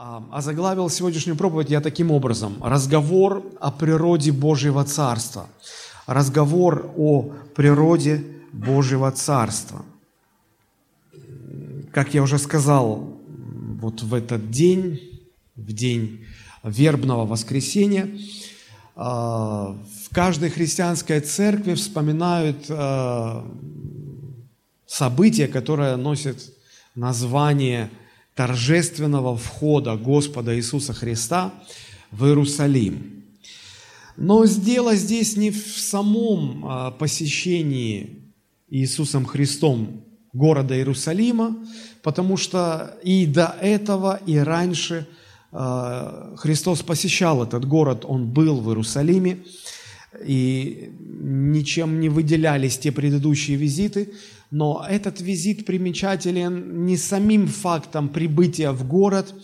А заглавил сегодняшнюю проповедь я таким образом. Разговор о природе Божьего Царства. Разговор о природе Божьего Царства. Как я уже сказал, вот в этот день, в день вербного воскресенья, а, в каждой христианской церкви вспоминают а, событие, которое носит название – торжественного входа Господа Иисуса Христа в Иерусалим. Но дело здесь не в самом а, посещении Иисусом Христом города Иерусалима, потому что и до этого, и раньше а, Христос посещал этот город, Он был в Иерусалиме, и ничем не выделялись те предыдущие визиты – но этот визит примечателен не самим фактом прибытия в город,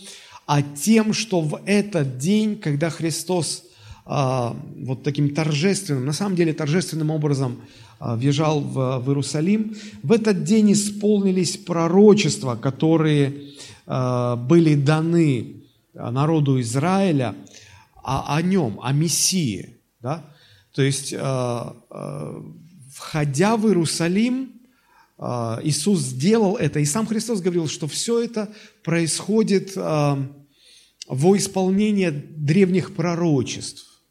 а тем, что в этот день, когда Христос а, вот таким торжественным, на самом деле торжественным образом а, въезжал в, в Иерусалим, в этот день исполнились пророчества, которые а, были даны народу Израиля о, о нем, о Мессии. Да? То есть, а, а, входя в Иерусалим, а, Иисус сделал это, и сам Христос говорил, что все это происходит а, во исполнение древних пророчеств.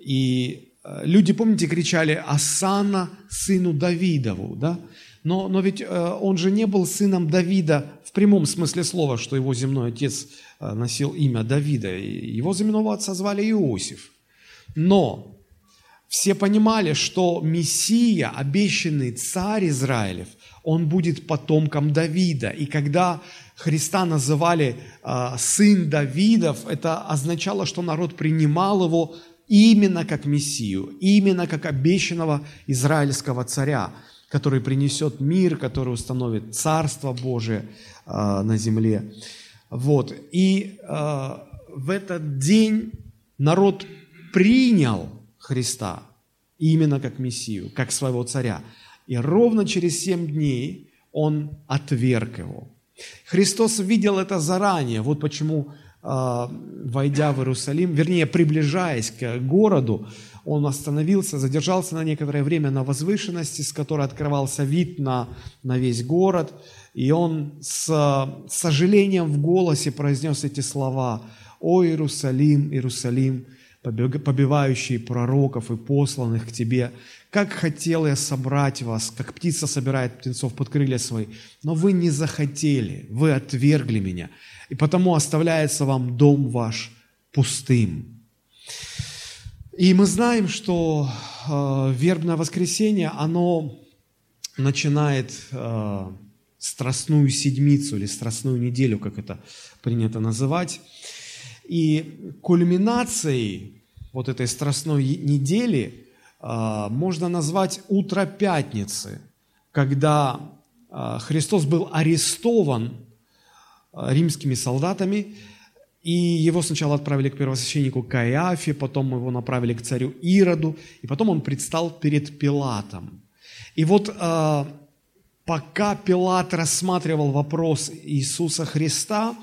И а, люди, помните, кричали «Асана сыну Давидову», да? Но, но ведь он же не был сыном Давида в прямом смысле слова, что его земной отец носил имя Давида. Его земного отца звали Иосиф. Но все понимали, что Мессия, обещанный царь Израилев, он будет потомком Давида. И когда Христа называли э, сын Давидов, это означало, что народ принимал его именно как Мессию, именно как обещанного израильского царя, который принесет мир, который установит Царство Божие э, на земле. Вот. И э, в этот день народ принял Христа, именно как Мессию, как своего царя. И ровно через семь дней он отверг его. Христос видел это заранее. Вот почему, а, войдя в Иерусалим, вернее, приближаясь к городу, он остановился, задержался на некоторое время на возвышенности, с которой открывался вид на, на весь город. И он с сожалением в голосе произнес эти слова «О Иерусалим, Иерусалим, побивающий пророков и посланных к тебе. Как хотел я собрать вас, как птица собирает птенцов под крылья свои, но вы не захотели, вы отвергли меня, и потому оставляется вам дом ваш пустым. И мы знаем, что э, вербное воскресенье, оно начинает э, страстную седмицу или страстную неделю, как это принято называть. И кульминацией вот этой страстной недели а, можно назвать утро пятницы, когда а, Христос был арестован а, римскими солдатами, и его сначала отправили к первосвященнику Каиафе, потом его направили к царю Ироду, и потом он предстал перед Пилатом. И вот пока Пилат рассматривал вопрос Иисуса Христа,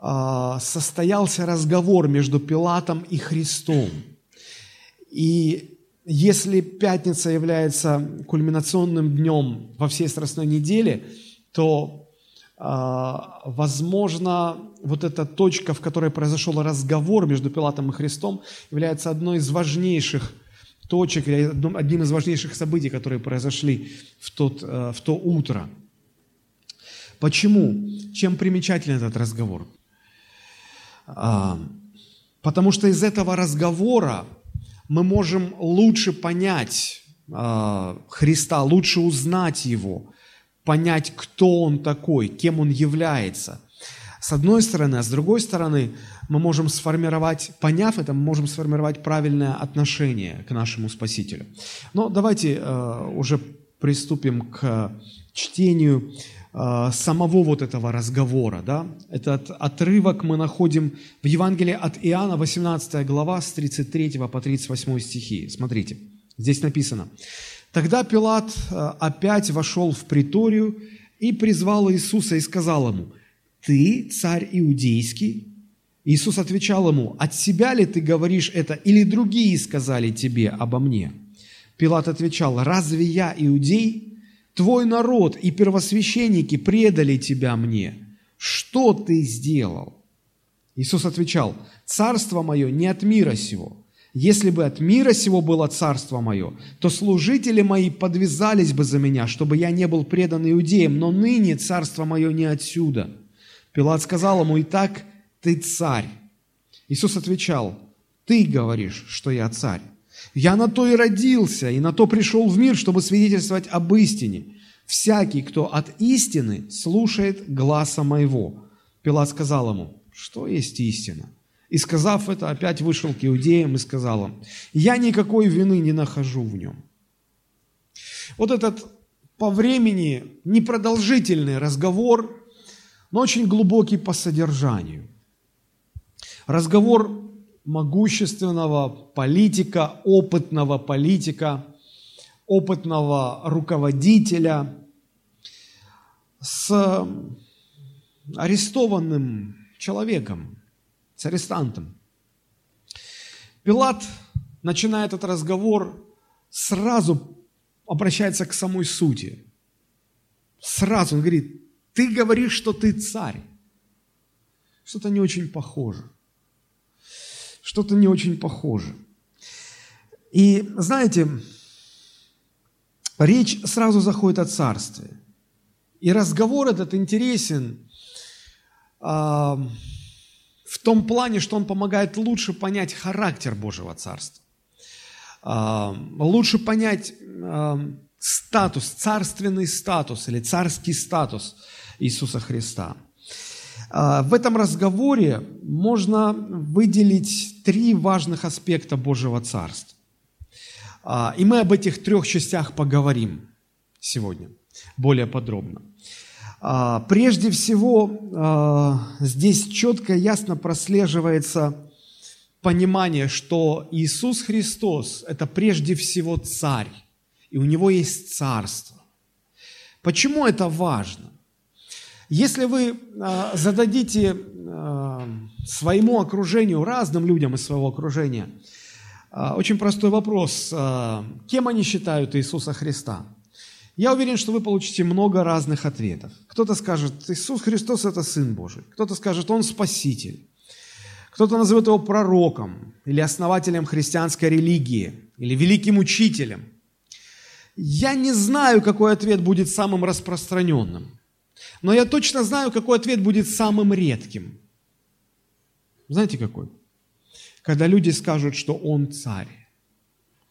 состоялся разговор между Пилатом и Христом. И если пятница является кульминационным днем во всей Страстной неделе, то, а, возможно, вот эта точка, в которой произошел разговор между Пилатом и Христом, является одной из важнейших точек, одним из важнейших событий, которые произошли в, тот, э, в то утро. Почему? Чем примечателен этот разговор? А, потому что из этого разговора мы можем лучше понять а, Христа, лучше узнать Его, понять, кто Он такой, кем Он является. С одной стороны, а с другой стороны, мы можем сформировать, поняв это, мы можем сформировать правильное отношение к нашему Спасителю. Но давайте э, уже приступим к чтению самого вот этого разговора. Да? Этот отрывок мы находим в Евангелии от Иоанна, 18 глава, с 33 по 38 стихи. Смотрите, здесь написано. «Тогда Пилат э, опять вошел в приторию и призвал Иисуса и сказал ему, ты царь иудейский? Иисус отвечал ему, от себя ли ты говоришь это, или другие сказали тебе обо мне? Пилат отвечал, разве я иудей? Твой народ и первосвященники предали тебя мне. Что ты сделал? Иисус отвечал, царство мое не от мира сего. Если бы от мира сего было царство мое, то служители мои подвязались бы за меня, чтобы я не был предан иудеям, но ныне царство мое не отсюда. Пилат сказал ему, итак, ты царь. Иисус отвечал, ты говоришь, что я царь. Я на то и родился, и на то пришел в мир, чтобы свидетельствовать об истине. Всякий, кто от истины, слушает гласа моего. Пилат сказал ему, что есть истина? И сказав это, опять вышел к иудеям и сказал им, я никакой вины не нахожу в нем. Вот этот по времени непродолжительный разговор, но очень глубокий по содержанию – Разговор могущественного политика, опытного политика, опытного руководителя с арестованным человеком, с арестантом. Пилат, начиная этот разговор, сразу обращается к самой сути. Сразу он говорит, ты говоришь, что ты царь. Что-то не очень похоже что-то не очень похоже. И знаете, речь сразу заходит о царстве. И разговор этот интересен а, в том плане, что он помогает лучше понять характер Божьего Царства. А, лучше понять а, статус, царственный статус или царский статус Иисуса Христа – в этом разговоре можно выделить три важных аспекта Божьего Царства. А, и мы об этих трех частях поговорим сегодня более подробно. А, прежде всего, здесь четко и ясно прослеживается понимание, что Иисус Христос – это прежде всего Царь, и у Него есть Царство. Почему это важно? Если вы а, зададите а, своему окружению, разным людям из своего окружения, а, очень простой вопрос, кем они считают Иисуса Христа? Я уверен, что вы получите много разных ответов. Кто-то скажет, Иисус Христос – это Сын Божий. Кто-то скажет, Он Спаситель. Кто-то назовет Его пророком или основателем христианской религии, или великим учителем. Я не знаю, какой ответ будет самым распространенным. Но я точно знаю, какой ответ будет самым редким. Знаете какой? Когда люди скажут, что он царь,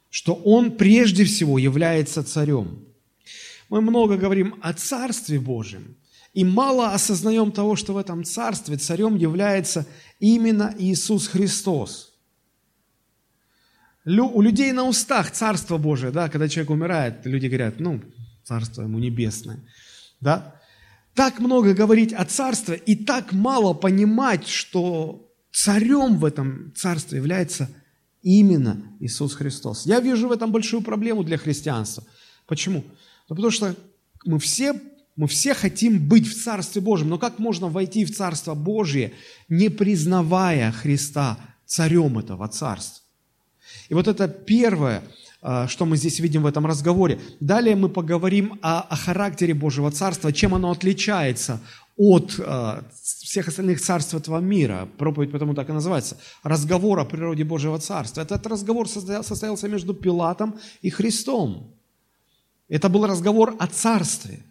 что он прежде всего является царем. Мы много говорим о Царстве Божьем, и мало осознаем того, что в этом Царстве царем является именно Иисус Христос. У людей на устах Царство Божие, да, когда человек умирает, люди говорят, ну, Царство ему небесное, да, так много говорить о царстве и так мало понимать, что царем в этом царстве является именно Иисус Христос. Я вижу в этом большую проблему для христианства. Почему? Ну, потому что мы все, мы все хотим быть в Царстве Божьем, но как можно войти в Царство Божье, не признавая Христа царем этого Царства? И вот это первое – что мы здесь видим в этом разговоре. Далее мы поговорим о, о характере Божьего Царства, чем оно отличается от э, всех остальных царств этого мира. Проповедь потому так и называется. Разговор о природе Божьего Царства. Этот разговор состоялся между Пилатом и Христом. Это был разговор о царстве,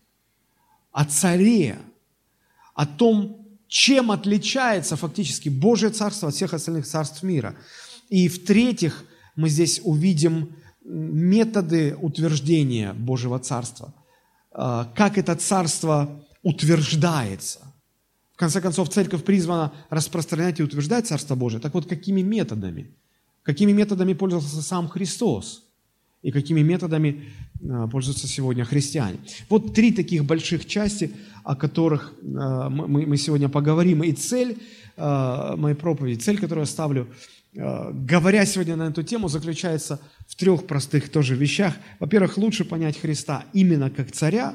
о царе, о том, чем отличается фактически Божье Царство от всех остальных царств мира. И в-третьих, мы здесь увидим методы утверждения Божьего Царства, а, как это Царство утверждается. В конце концов, Церковь призвана распространять и утверждать Царство Божие. Так вот, какими методами? Какими методами пользовался сам Христос? И какими методами а, пользуются сегодня христиане? Вот три таких больших части, о которых а, мы сегодня поговорим. И цель моей проповеди, цель, которую я ставлю – говоря сегодня на эту тему, заключается в трех простых тоже вещах. Во-первых, лучше понять Христа именно как царя.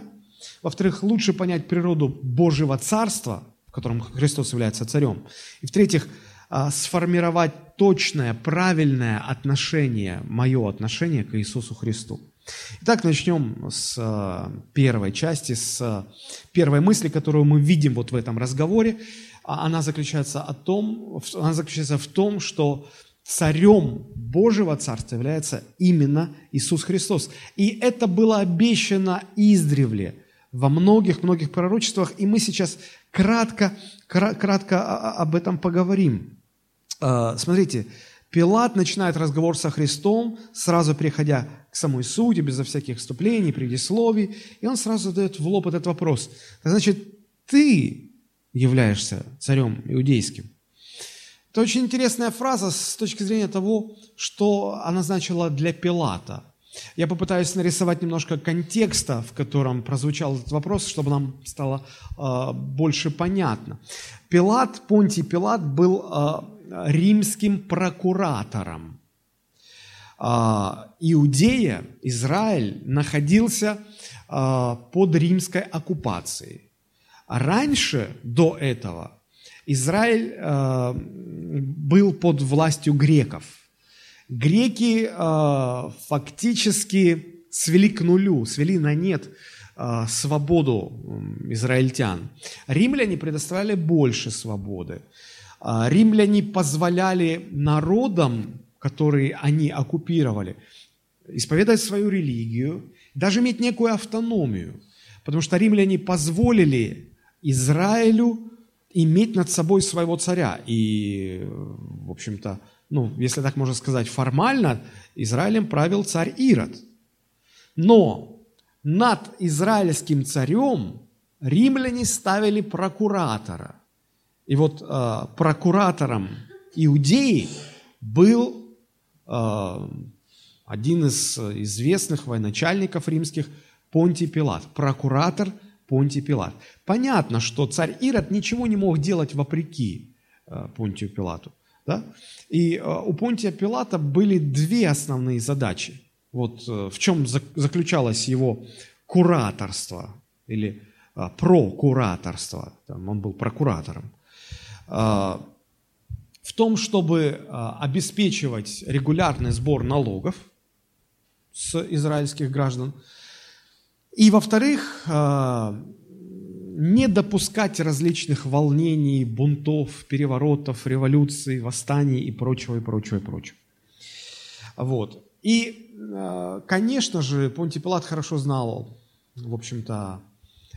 Во-вторых, лучше понять природу Божьего Царства, в котором Христос является царем. И в-третьих, а, сформировать точное, правильное отношение, мое отношение к Иисусу Христу. Итак, начнем с а, первой части, с первой мысли, которую мы видим вот в этом разговоре. А, она заключается, о том, она заключается в том, что царем Божьего Царства является именно Иисус Христос. И это было обещано издревле во многих-многих пророчествах, и мы сейчас кратко, кратко об этом поговорим. А, смотрите, Пилат начинает разговор со Христом, сразу переходя к самой сути, безо всяких вступлений, предисловий, и он сразу задает в лоб этот вопрос. Значит, ты являешься царем иудейским. Это очень интересная фраза с точки зрения того, что она значила для Пилата. Я попытаюсь нарисовать немножко контекста, в котором прозвучал этот вопрос, чтобы нам стало э, больше понятно. Пилат, Понтий Пилат был э, римским прокуратором. А, Иудея, Израиль находился а, под римской оккупацией. раньше, до этого, Израиль а, был под властью греков. Греки фактически свели к нулю, свели на нет свободу израильтян. Римляне предоставляли больше свободы. А, римляне позволяли народам, которые они оккупировали, исповедовать свою религию, даже иметь некую автономию, потому что римляне позволили Израилю иметь над собой своего царя. И, в общем-то, ну, если так можно сказать, формально Израилем правил царь Ирод. Но над израильским царем римляне ставили прокуратора. И вот э, прокуратором Иудеи был э, один из известных военачальников римских Понтий Пилат, прокуратор Понтий Пилат. Понятно, что царь Ирод ничего не мог делать вопреки э, Понтию Пилату. Да? И э, у Понтия Пилата были две основные задачи. Вот э, в чем заключалось его кураторство или прокураторство. Он был прокуратором. В том, чтобы обеспечивать регулярный сбор налогов с израильских граждан. И, во-вторых, а, не допускать различных волнений, бунтов, переворотов, революций, восстаний и прочего, и прочего, и прочего. Вот. И, конечно же, Понтий Пилат хорошо знал, в общем-то,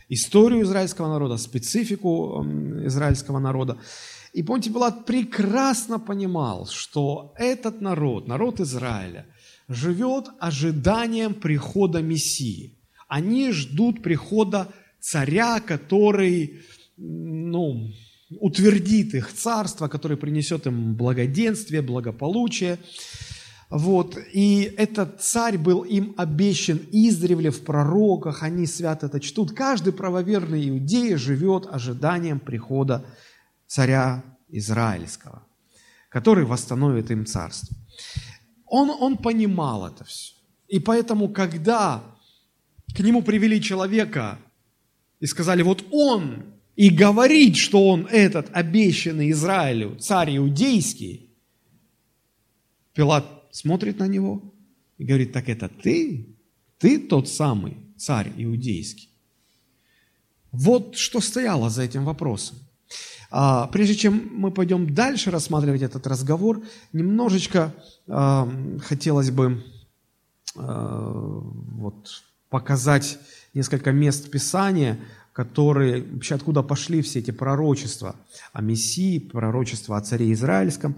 историю израильского народа, специфику израильского народа. И Понтий Пилат прекрасно понимал, что этот народ, народ Израиля, живет ожиданием прихода Мессии. Они ждут прихода царя, который ну, утвердит их царство, который принесет им благоденствие, благополучие. Вот. И этот царь был им обещан издревле в пророках, они свято это чтут. Каждый правоверный иудей живет ожиданием прихода царя Израильского, который восстановит им царство. Он, он понимал это все. И поэтому, когда к нему привели человека и сказали, вот он и говорит, что он этот обещанный Израилю царь иудейский, Пилат смотрит на него и говорит, так это ты? Ты тот самый царь иудейский? Вот что стояло за этим вопросом. А, прежде чем мы пойдем дальше рассматривать этот разговор, немножечко а, хотелось бы а, вот, показать несколько мест Писания, которые, вообще откуда пошли все эти пророчества о Мессии, пророчества о царе Израильском.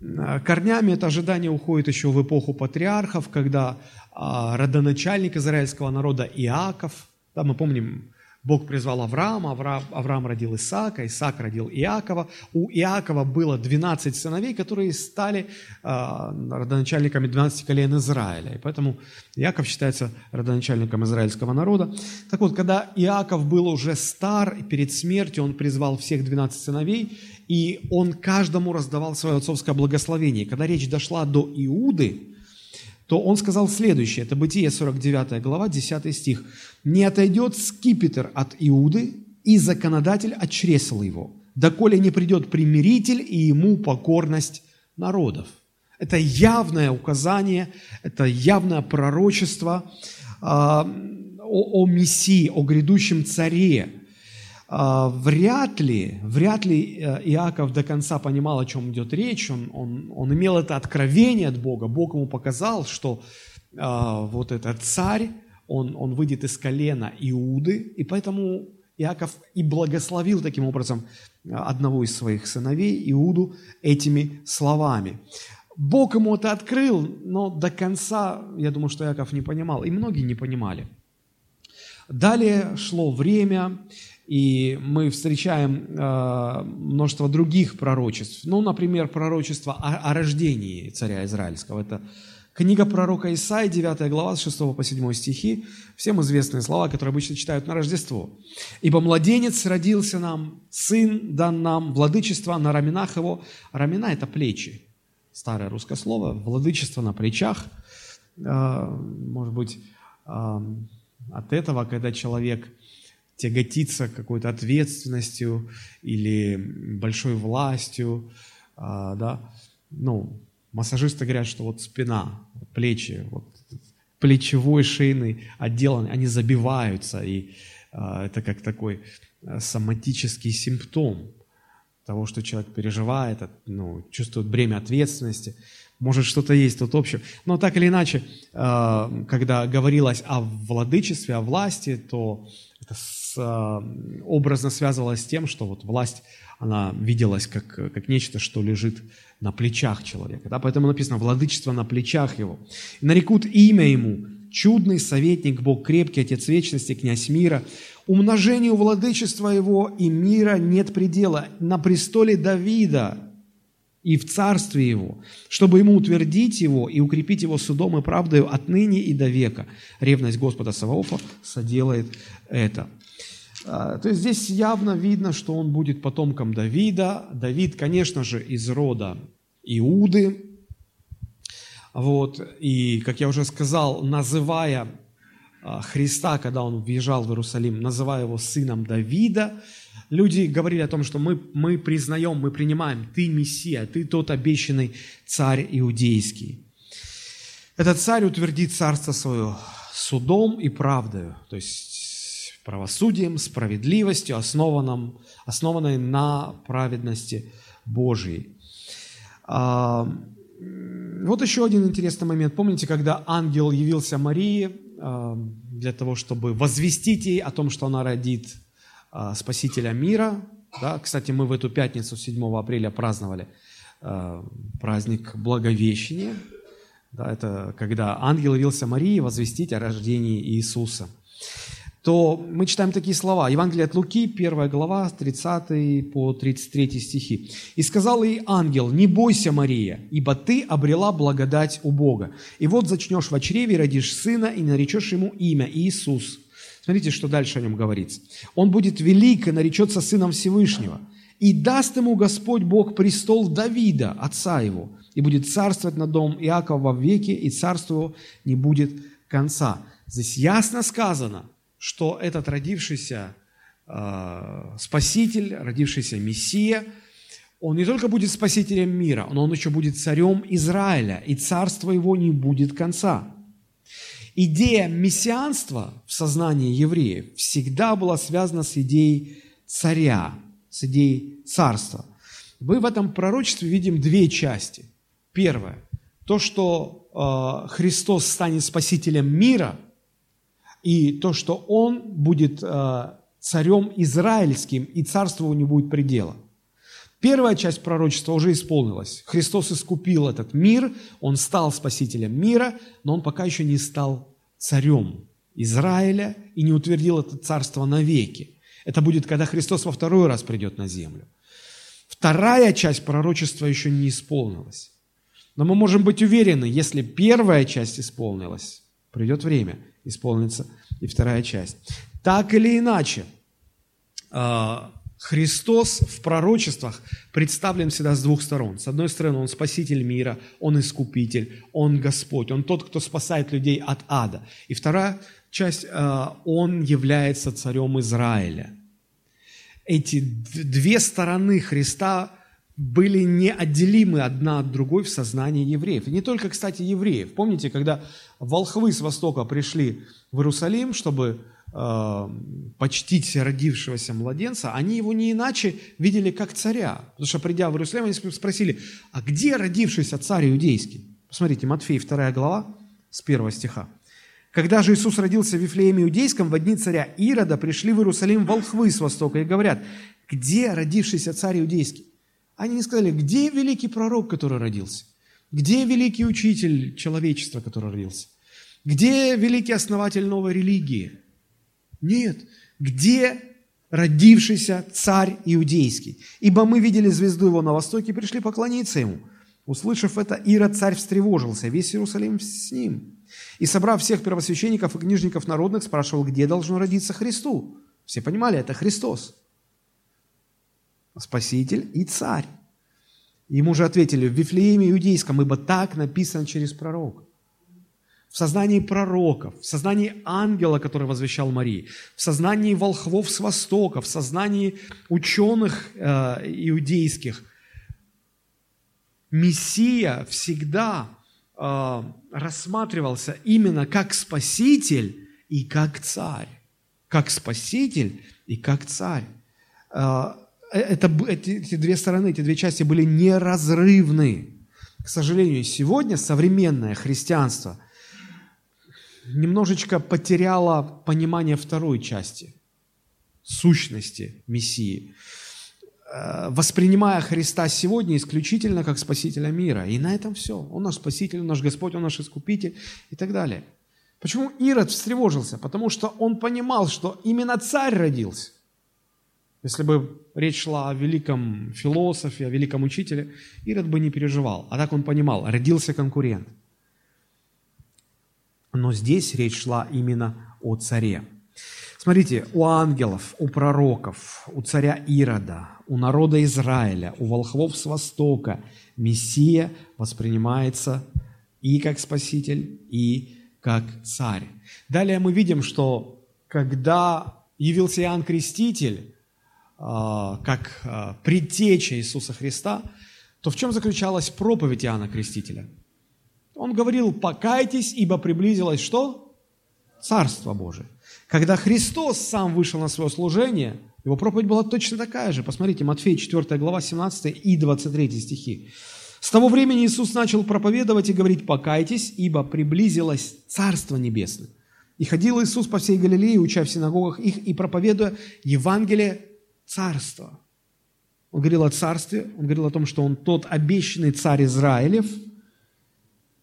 Э, корнями это ожидание уходит еще в эпоху патриархов, когда а, родоначальник израильского народа Иаков, да, мы помним, Бог призвал Авраама, Авраам, родил Исаака, Исаак родил Иакова. У Иакова было 12 сыновей, которые стали э, родоначальниками 12 колен Израиля. И поэтому Иаков считается родоначальником израильского народа. Так вот, когда Иаков был уже стар, перед смертью он призвал всех 12 сыновей, и он каждому раздавал свое отцовское благословение. Когда речь дошла до Иуды, то он сказал следующее, это Бытие 49 глава, 10 стих. «Не отойдет скипетр от Иуды, и законодатель отчресал его, доколе не придет примиритель и ему покорность народов. Это явное указание, это явное пророчество а, о, о Мессии, о грядущем царе. А, вряд ли, вряд ли э, Иаков до конца понимал, о чем идет речь. Он, он, он имел это откровение от Бога. Бог ему показал, что а, вот этот царь, он, он выйдет из колена Иуды, и поэтому Иаков и благословил таким образом одного из своих сыновей, Иуду, этими словами. Бог ему это открыл, но до конца, я думаю, что Иаков не понимал, и многие не понимали. Далее шло время, и мы встречаем э, множество других пророчеств. Ну, например, пророчество о, рождении царя Израильского. Это Книга пророка Исаи, 9 глава, с 6 по 7 стихи, всем известные слова, которые обычно читают на Рождество. «Ибо младенец родился нам, сын дан нам, владычество на раменах его». Рамена – это плечи. Старое русское слово. Владычество на плечах. А, может быть, а, от этого, когда человек тяготится какой-то ответственностью или большой властью, а, да, ну, Массажисты говорят, что вот спина, плечи, вот плечевой шейный отдел, они забиваются, и а, это как такой а, соматический симптом того, что человек переживает, ну, чувствует бремя ответственности. Может, что-то есть тут общее. Но так или иначе, а, когда говорилось о владычестве, о власти, то это с, образно связывалось с тем, что вот власть, она виделась как, как нечто, что лежит на плечах человека. Да? Поэтому написано «владычество на плечах его». Нарекут имя ему «чудный советник, Бог крепкий, Отец вечности, князь мира». Умножению владычества его и мира нет предела. На престоле Давида и в царстве его, чтобы ему утвердить его и укрепить его судом и правдою отныне и до века. Ревность Господа Саваофа соделает это. А, то есть здесь явно видно, что он будет потомком Давида. Давид, конечно же, из рода Иуды. Вот. И, как я уже сказал, называя а, Христа, когда он въезжал в Иерусалим, называя его сыном Давида, люди говорили о том, что мы, мы признаем, мы принимаем, ты Мессия, ты тот обещанный царь иудейский. Этот царь утвердит царство свое судом и правдою, то есть правосудием, справедливостью, основанном, основанной на праведности Божьей. А, вот еще один интересный момент. Помните, когда ангел явился Марии а, для того, чтобы возвестить ей о том, что она родит а, Спасителя мира? Да? Кстати, мы в эту пятницу, 7 апреля, праздновали праздник Благовещения. Да, это когда ангел явился Марии возвестить о рождении Иисуса – то мы читаем такие слова. Евангелие от Луки, 1 глава, 30 по 33 стихи. «И сказал ей ангел, не бойся, Мария, ибо ты обрела благодать у Бога. И вот зачнешь в чреве, родишь сына, и наречешь ему имя Иисус». Смотрите, что дальше о нем говорится. «Он будет велик и наречется сыном Всевышнего, и даст ему Господь Бог престол Давида, отца его, и будет царствовать над домом Иакова во веки, и царство его не будет конца». Здесь ясно сказано – что этот родившийся э, Спаситель, родившийся Мессия, он не только будет спасителем мира, но он еще будет царем Израиля, и царство его не будет конца. Идея мессианства в сознании евреев всегда была связана с идеей царя, с идеей царства. Мы в этом пророчестве видим две части. Первое – то, что э, Христос станет спасителем мира – и то, что он будет э, царем израильским, и царству не будет предела. Первая часть пророчества уже исполнилась. Христос искупил этот мир, он стал спасителем мира, но он пока еще не стал царем Израиля и не утвердил это царство навеки. Это будет, когда Христос во второй раз придет на землю. Вторая часть пророчества еще не исполнилась. Но мы можем быть уверены, если первая часть исполнилась, придет время – исполнится и вторая часть. Так или иначе, а, Христос в пророчествах представлен всегда с двух сторон. С одной стороны, Он спаситель мира, Он искупитель, Он Господь, Он тот, кто спасает людей от ада. И вторая часть, а, Он является царем Израиля. эти две стороны Христа были неотделимы одна от другой в сознании евреев. И не только, кстати, евреев. Помните, когда волхвы с востока пришли в Иерусалим, чтобы э, почтить родившегося младенца, они его не иначе видели как царя. Потому что, придя в Иерусалим, они спросили, а где родившийся царь иудейский? Посмотрите, Матфей, 2 глава, с 1 стиха. Когда же Иисус родился в Вифлееме Иудейском, в дни царя Ирода пришли в Иерусалим волхвы с востока и говорят, где родившийся царь Иудейский? Они не сказали, где великий пророк, который родился? Где великий учитель человечества, который родился? Где великий основатель новой религии? Нет. Где родившийся царь иудейский? Ибо мы видели звезду его на востоке и пришли поклониться ему. Услышав это, Ирод царь встревожился, весь Иерусалим с ним. И, собрав всех первосвященников и книжников народных, спрашивал, где должно родиться Христу. Все понимали, это Христос. Спаситель и Царь. Ему же ответили, в Вифлееме Иудейском, ибо так написано через пророка. В сознании пророков, в сознании ангела, который возвещал Марии, в сознании волхвов с востока, в сознании ученых э, иудейских, Мессия всегда э, рассматривался именно как спаситель и как царь. Как спаситель и как царь. Э, это, эти, эти две стороны, эти две части были неразрывны. К сожалению, сегодня современное христианство немножечко потеряло понимание второй части, сущности Мессии, э, воспринимая Христа сегодня исключительно как Спасителя мира. И на этом все. Он наш Спаситель, он наш Господь, он наш Искупитель и так далее. Почему Ирод встревожился? Потому что он понимал, что именно царь родился. Если бы речь шла о великом философе, о великом учителе, Ирод бы не переживал. А так он понимал, родился конкурент. Но здесь речь шла именно о царе. Смотрите, у ангелов, у пророков, у царя Ирода, у народа Израиля, у волхвов с востока Мессия воспринимается и как спаситель, и как царь. Далее мы видим, что когда явился Иоанн Креститель, как а, предтеча Иисуса Христа, то в чем заключалась проповедь Иоанна Крестителя? Он говорил, покайтесь, ибо приблизилось что? Царство Божие. Когда Христос сам вышел на свое служение, его проповедь была точно такая же. Посмотрите, Матфея 4 глава 17 и 23 стихи. С того времени Иисус начал проповедовать и говорить, покайтесь, ибо приблизилось Царство Небесное. И ходил Иисус по всей Галилее, уча в синагогах их и проповедуя Евангелие царство. Он говорил о царстве, он говорил о том, что он тот обещанный царь Израилев.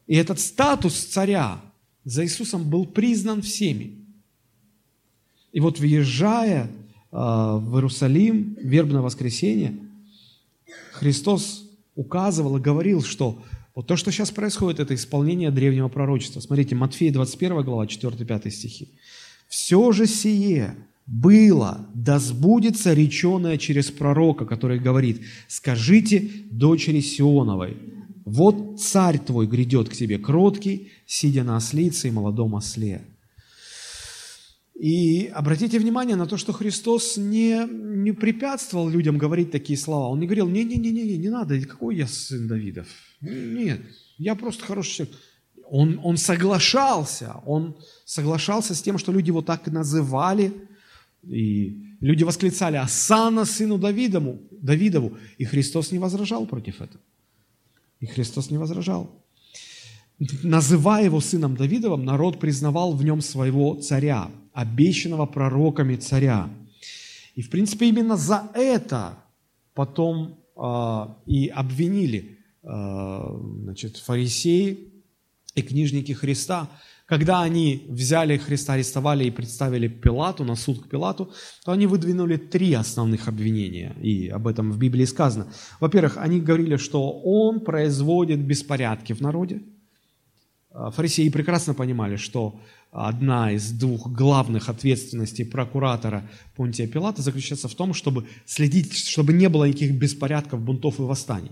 И этот статус царя за Иисусом был признан всеми. И вот въезжая а, в Иерусалим, вербное воскресенье, Христос указывал и говорил, что вот то, что сейчас происходит, это исполнение древнего пророчества. Смотрите, Матфея 21 глава, 4-5 стихи. «Все же сие было, да сбудется реченое через пророка, который говорит, скажите дочери Сионовой, вот царь твой грядет к тебе кроткий, сидя на ослице и молодом осле. И обратите внимание на то, что Христос не, не препятствовал людям говорить такие слова. Он не говорил, не-не-не, не надо, какой я сын Давидов. Нет, я просто хороший человек. Он, он соглашался, он соглашался с тем, что люди его так называли, и люди восклицали «Асана сыну Давидову!» Давидову. И Христос не возражал против этого. И Христос не возражал. Называя его сыном Давидовым, народ признавал в нем своего царя, обещанного пророками царя. И, в принципе, именно за это потом э, и обвинили э, значит, фарисеи и книжники Христа – когда они взяли Христа, арестовали и представили Пилату, на суд к Пилату, то они выдвинули три основных обвинения, и об этом в Библии сказано. Во-первых, они говорили, что он производит беспорядки в народе. А, фарисеи прекрасно понимали, что одна из двух главных ответственностей прокуратора Понтия Пилата заключается в том, чтобы следить, чтобы не было никаких беспорядков, бунтов и восстаний.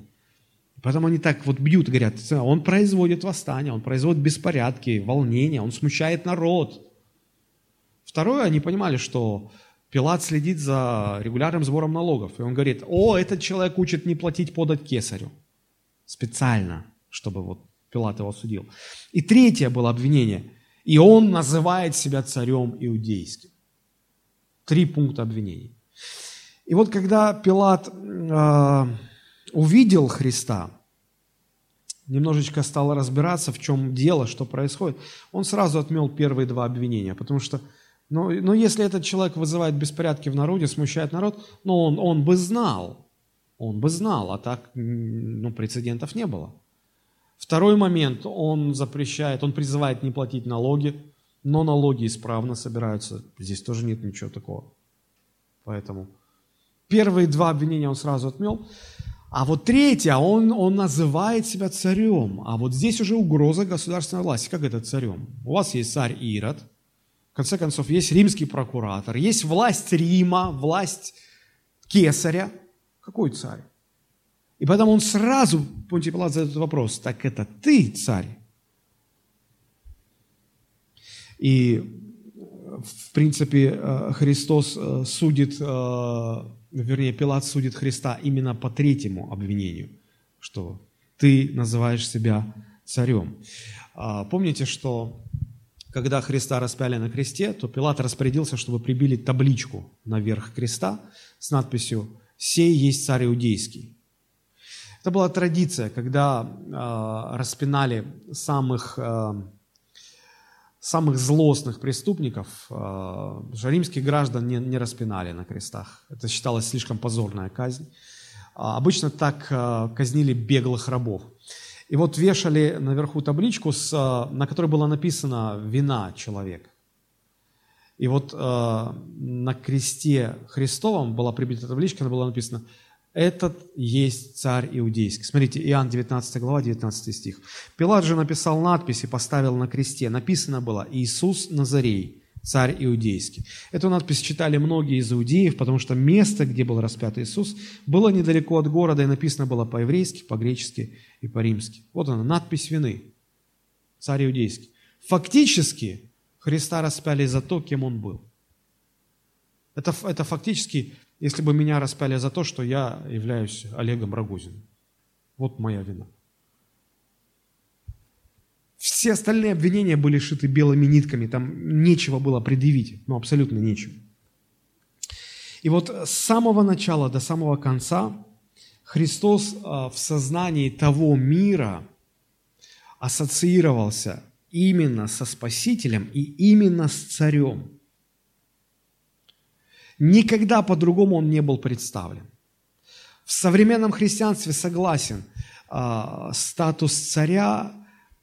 Поэтому они так вот бьют и говорят, он производит восстание, он производит беспорядки, волнения, он смущает народ. Второе, они понимали, что Пилат следит за регулярным сбором налогов. И он говорит, о, этот человек учит не платить подать кесарю. Специально, чтобы вот Пилат его судил. И третье было обвинение. И он называет себя царем иудейским. Три пункта обвинений. И вот когда Пилат э, увидел Христа, немножечко стал разбираться, в чем дело, что происходит, он сразу отмел первые два обвинения, потому что, ну, ну если этот человек вызывает беспорядки в народе, смущает народ, ну, он, он бы знал, он бы знал, а так, ну, прецедентов не было. Второй момент, он запрещает, он призывает не платить налоги, но налоги исправно собираются, здесь тоже нет ничего такого. Поэтому первые два обвинения он сразу отмел. А вот третье, он, он называет себя царем. А вот здесь уже угроза государственной власти. Как это царем? У вас есть царь Ирод, в конце концов, есть римский прокуратор, есть власть Рима, власть Кесаря. Какой царь? И поэтому он сразу, Понтий Пилат задает вопрос, так это ты царь? И, в принципе, э, Христос э, судит э, вернее, Пилат судит Христа именно по третьему обвинению, что ты называешь себя царем. А, помните, что когда Христа распяли на кресте, то Пилат распорядился, чтобы прибили табличку наверх креста с надписью «Сей есть царь иудейский». Это была традиция, когда э, распинали самых э, самых злостных преступников э, римских граждан не, не распинали на крестах. Это считалось слишком позорная казнь. А обычно так э, казнили беглых рабов. И вот вешали наверху табличку, с, э, на которой было написано «вина человека». И вот э, на кресте Христовом была прибита табличка, она была написана этот есть царь иудейский. Смотрите, Иоанн 19 глава, 19 стих. Пилат же написал надпись и поставил на кресте. Написано было «Иисус Назарей, царь иудейский». Эту надпись читали многие из иудеев, потому что место, где был распят Иисус, было недалеко от города, и написано было по-еврейски, по-гречески и по-римски. Вот она, надпись вины. Царь иудейский. Фактически Христа распяли за то, кем он был. Это, это фактически если бы меня распяли за то, что я являюсь Олегом Рогозиным. Вот моя вина. Все остальные обвинения были шиты белыми нитками, там нечего было предъявить, ну абсолютно нечего. И вот с самого начала до самого конца Христос а, в сознании того мира ассоциировался именно со Спасителем и именно с Царем. Никогда по-другому он не был представлен. В современном христианстве согласен, э, статус царя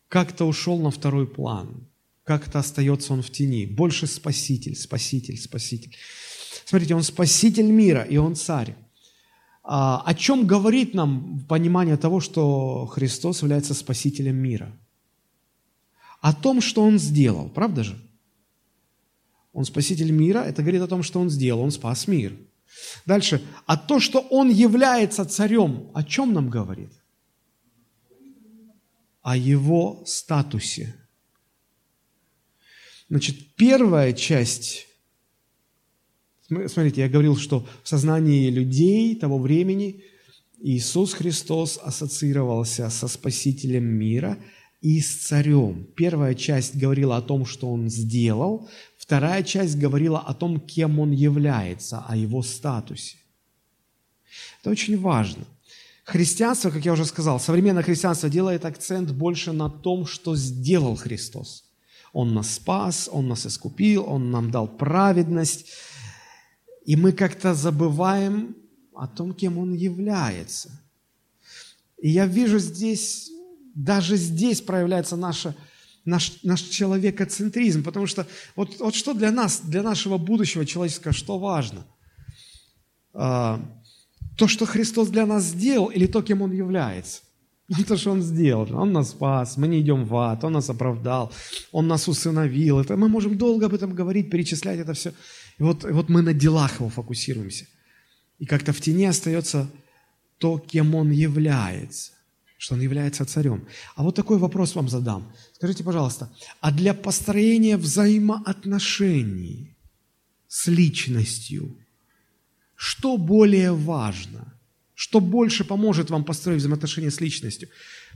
как-то ушел на второй план, как-то остается он в тени. Больше спаситель, спаситель, спаситель. Смотрите, он спаситель мира, и он царь. А, о чем говорит нам понимание того, что Христос является спасителем мира? О том, что он сделал, правда же? Он спаситель мира, это говорит о том, что он сделал, он спас мир. Дальше, а то, что он является царем, о чем нам говорит? О его статусе. Значит, первая часть, смотрите, я говорил, что в сознании людей того времени Иисус Христос ассоциировался со Спасителем мира и с царем. Первая часть говорила о том, что он сделал, Вторая часть говорила о том, кем он является, о его статусе. Это очень важно. Христианство, как я уже сказал, современное христианство делает акцент больше на том, что сделал Христос. Он нас спас, Он нас искупил, Он нам дал праведность. И мы как-то забываем о том, кем Он является. И я вижу здесь, даже здесь проявляется наша наш, наш человекоцентризм, потому что вот, вот что для нас, для нашего будущего человеческого, что важно? А, то, что Христос для нас сделал, или то, кем Он является? Ну, то, что Он сделал. Он нас спас, мы не идем в ад, Он нас оправдал, Он нас усыновил. Это, мы можем долго об этом говорить, перечислять это все. И вот, и вот мы на делах Его фокусируемся. И как-то в тени остается то, кем Он является что он является царем. А вот такой вопрос вам задам. Скажите, пожалуйста, а для построения взаимоотношений с личностью. Что более важно? Что больше поможет вам построить взаимоотношения с личностью?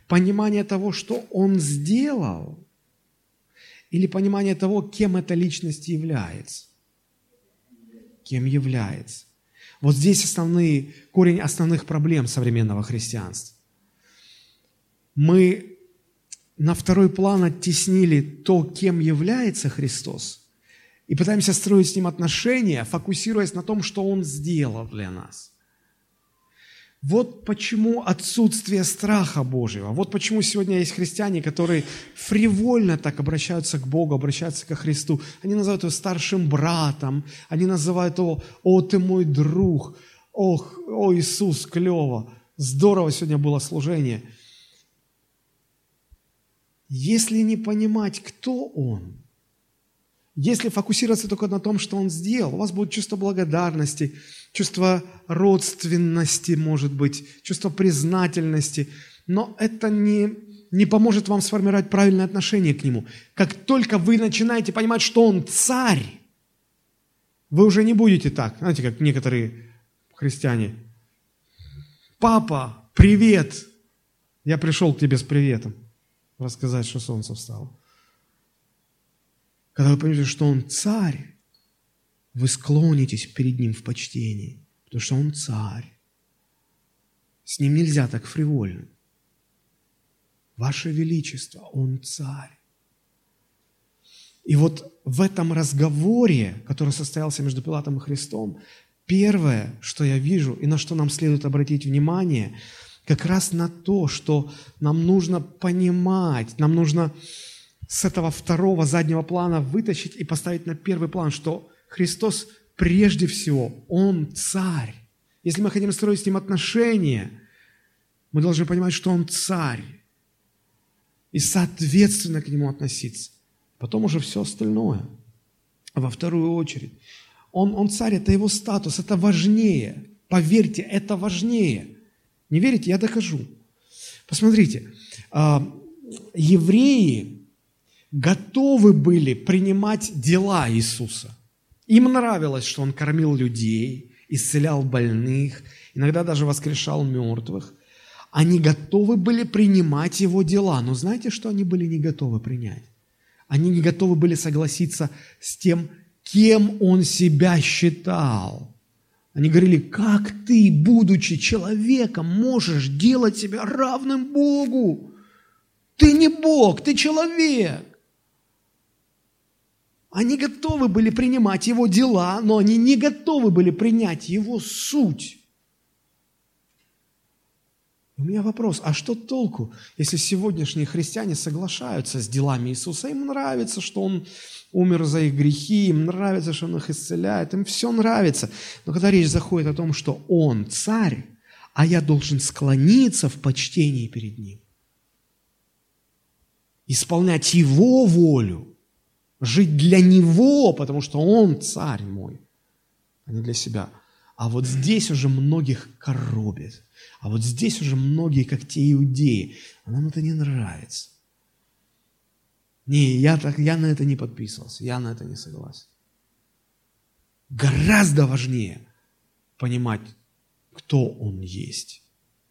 Понимание того, что он сделал, или понимание того, кем эта личность является? Кем является? Вот здесь основные, корень основных проблем современного христианства. Мы на второй план оттеснили то, кем является Христос, и пытаемся строить с Ним отношения, фокусируясь на том, что Он сделал для нас. Вот почему отсутствие страха Божьего. Вот почему сегодня есть христиане, которые фривольно так обращаются к Богу, обращаются ко Христу. Они называют его старшим братом, они называют его «О, ты мой друг», «Ох, о, Иисус, клево». Здорово сегодня было служение – если не понимать, кто Он, если фокусироваться только на том, что Он сделал, у вас будет чувство благодарности, чувство родственности, может быть, чувство признательности, но это не, не поможет вам сформировать правильное отношение к Нему. Как только вы начинаете понимать, что Он царь, вы уже не будете так, знаете, как некоторые христиане. Папа, привет! Я пришел к тебе с приветом рассказать, что солнце встало. Когда вы поймете, что Он царь, вы склонитесь перед Ним в почтении, потому что Он царь. С Ним нельзя так фривольно. Ваше Величество, Он царь. И вот в этом разговоре, который состоялся между Пилатом и Христом, первое, что я вижу и на что нам следует обратить внимание – как раз на то, что нам нужно понимать, нам нужно с этого второго заднего плана вытащить и поставить на первый план, что Христос прежде всего, Он царь. Если мы хотим строить с Ним отношения, мы должны понимать, что Он царь. И соответственно к Нему относиться. Потом уже все остальное. Во вторую очередь. Он, он царь, это его статус, это важнее. Поверьте, это важнее – не верите? Я докажу. Посмотрите, а, евреи готовы были принимать дела Иисуса. Им нравилось, что Он кормил людей, исцелял больных, иногда даже воскрешал мертвых. Они готовы были принимать Его дела. Но знаете, что они были не готовы принять? Они не готовы были согласиться с тем, кем Он себя считал – они говорили, как ты, будучи человеком, можешь делать себя равным Богу? Ты не Бог, ты человек. Они готовы были принимать его дела, но они не готовы были принять его суть. У меня вопрос, а что толку, если сегодняшние христиане соглашаются с делами Иисуса, им нравится, что Он умер за их грехи, им нравится, что Он их исцеляет, им все нравится. Но когда речь заходит о том, что Он царь, а я должен склониться в почтении перед Ним, исполнять Его волю, жить для Него, потому что Он царь мой, а не для себя. А вот здесь уже многих коробит. А вот здесь уже многие, как те иудеи, а нам это не нравится. Не, я, так, я на это не подписывался, я на это не согласен. Гораздо важнее понимать, кто Он есть.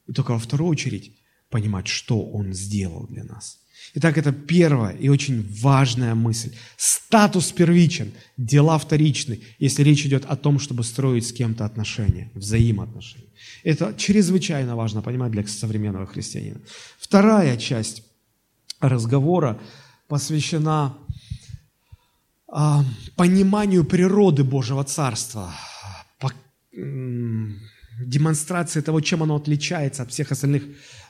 И только во вторую очередь понимать, что Он сделал для нас. Итак, это первая и очень важная мысль. Статус первичен, дела вторичны, если речь идет о том, чтобы строить с кем-то отношения, взаимоотношения. Это чрезвычайно важно понимать для современного христианина. Вторая часть разговора посвящена а, пониманию природы Божьего Царства, по, демонстрации того, чем оно отличается от всех остальных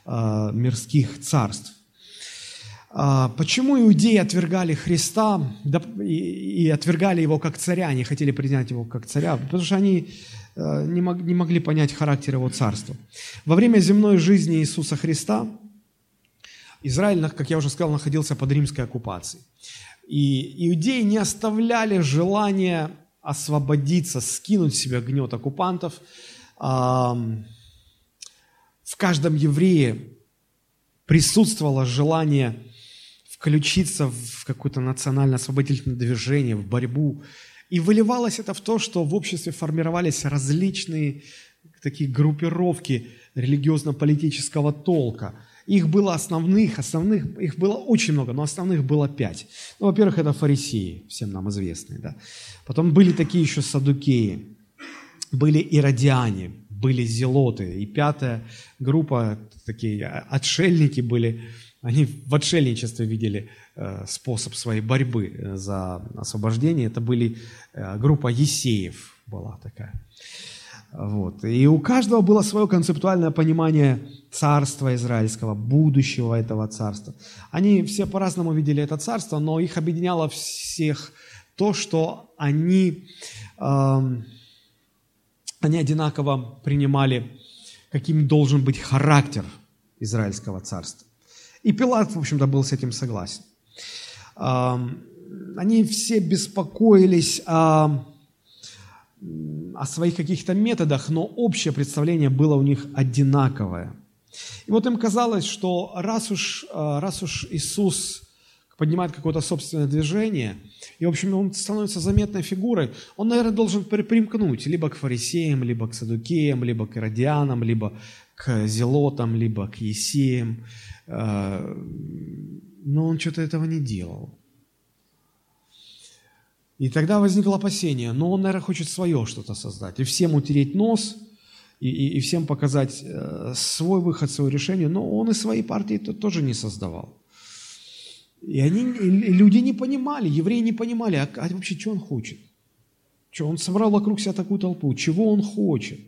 а, мирских царств. А, почему иудеи отвергали Христа и отвергали его как царя, не хотели принять его как царя? Потому что они э, не могли понять характер его царства. Во время земной жизни Иисуса Христа Израиль, как я уже сказал, находился под римской оккупацией. И иудеи не оставляли желания освободиться, скинуть себя гнет оккупантов. В каждом еврее присутствовало желание включиться в какое-то национально-освободительное движение, в борьбу. И выливалось это в то, что в обществе формировались различные такие группировки религиозно-политического толка. Их было основных, основных, их было очень много, но основных было пять. Ну, во-первых, это фарисеи, всем нам известные, да. Потом были такие еще садукеи, были иродиане, были зелоты. И пятая группа, такие отшельники были, они в отшельничестве видели э, способ своей борьбы э, за освобождение. Это были э, группа Есеев была такая. Вот. И у каждого было свое концептуальное понимание царства израильского, будущего этого царства. Они все по-разному видели это царство, но их объединяло всех то, что они, э, они одинаково принимали, каким должен быть характер израильского царства. И Пилат, в общем-то, был с этим согласен. Они все беспокоились о о своих каких-то методах, но общее представление было у них одинаковое. И вот им казалось, что раз уж, э, раз уж Иисус поднимает какое-то собственное движение, и, в общем, он становится заметной фигурой, он, наверное, должен примкнуть либо к фарисеям, либо к садукеям, либо к иродианам, либо к зелотам, либо к есеям. Э, но он что-то этого не делал. И тогда возникло опасение, но он, наверное, хочет свое что-то создать. И всем утереть нос, и, и, и всем показать э, свой выход, свое решение. Но он и своей партии -то тоже не создавал. И, они, и люди не понимали, евреи не понимали, а, а вообще, что он хочет? Что, он собрал вокруг себя такую толпу, чего он хочет?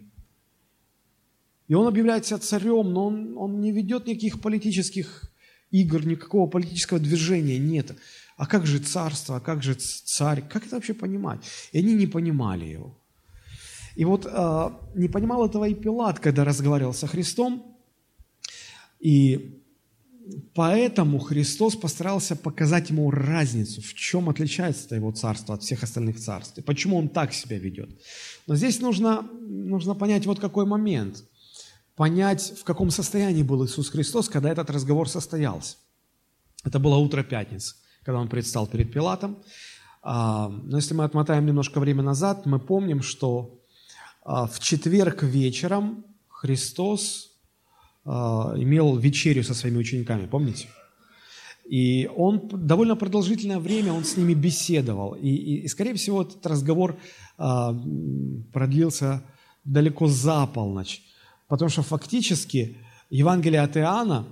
И он объявляет себя царем, но он, он не ведет никаких политических игр, никакого политического движения нет а как же царство, а как же царь, как это вообще понимать? И они не понимали его. И вот э, не понимал этого и Пилат, когда разговаривал со Христом, и поэтому Христос постарался показать ему разницу, в чем отличается его царство от всех остальных царств, и почему он так себя ведет. Но здесь нужно, нужно понять вот какой момент, понять, в каком состоянии был Иисус Христос, когда этот разговор состоялся. Это было утро пятницы когда он предстал перед Пилатом. А, но если мы отмотаем немножко время назад, мы помним, что а, в четверг вечером Христос а, имел вечерю со своими учениками, помните? И он довольно продолжительное время он с ними беседовал. И, и, и скорее всего, этот разговор продлился далеко за полночь. Потому что фактически Евангелие от Иоанна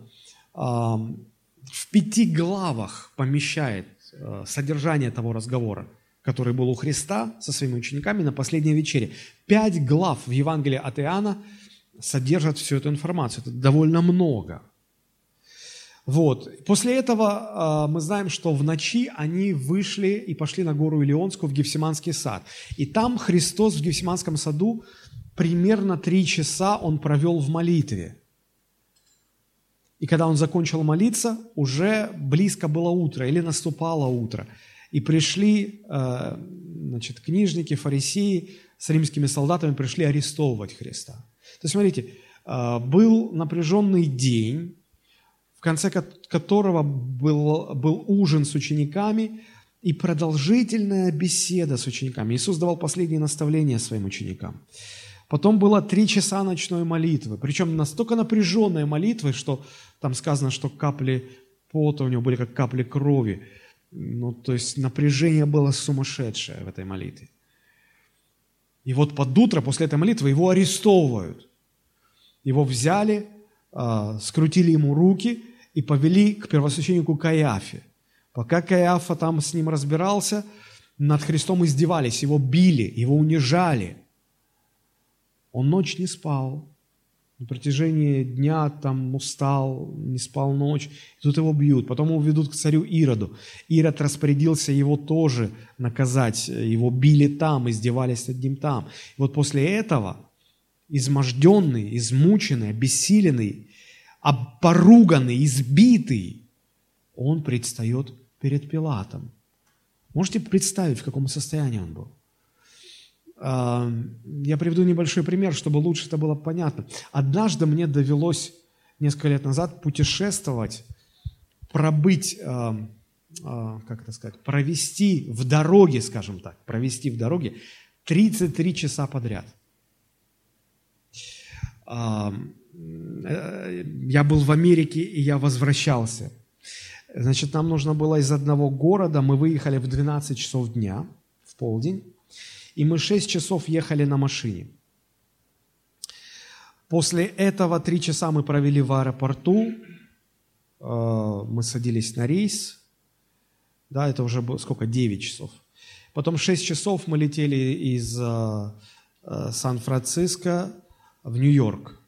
в пяти главах помещает э, содержание того разговора, который был у Христа со своими учениками на последней вечере. Пять глав в Евангелии от Иоанна содержат всю эту информацию. Это довольно много. Вот. После этого э, мы знаем, что в ночи они вышли и пошли на гору Илионскую в Гефсиманский сад. И там Христос в Гефсиманском саду примерно три часа он провел в молитве. И когда он закончил молиться, уже близко было утро или наступало утро. И пришли э, значит, книжники, фарисеи с римскими солдатами, пришли арестовывать Христа. То есть, смотрите, э, был напряженный день, в конце которого был, был ужин с учениками и продолжительная беседа с учениками. Иисус давал последние наставления своим ученикам. Потом было три часа ночной молитвы, причем настолько напряженной молитвы, что там сказано, что капли пота у него были как капли крови. Ну, то есть напряжение было сумасшедшее в этой молитве. И вот под утро после этой молитвы его арестовывают. Его взяли, э, скрутили ему руки и повели к первосвященнику Каиафе. Пока Каиафа там с ним разбирался, над Христом издевались, его били, его унижали – он ночь не спал, на протяжении дня там устал, не спал ночь, и тут его бьют. Потом его ведут к царю Ироду. Ирод распорядился его тоже наказать. Его били там, издевались над ним там. И вот после этого, изможденный, измученный, обессиленный, поруганный, избитый, он предстает перед Пилатом. Можете представить, в каком состоянии он был? Я приведу небольшой пример, чтобы лучше это было понятно. Однажды мне довелось несколько лет назад путешествовать, пробыть а, как это сказать, провести в дороге, скажем так, провести в дороге 33 часа подряд. Э, я был в Америке, и я возвращался. Значит, нам нужно было из одного города, мы выехали в 12 часов дня, в полдень, и мы 6 часов ехали на машине. После этого 3 часа мы провели в аэропорту, э, мы садились на рейс, да, это уже было сколько, 9 часов. Потом 6 часов мы летели из э, э, Сан-Франциско в Нью-Йорк.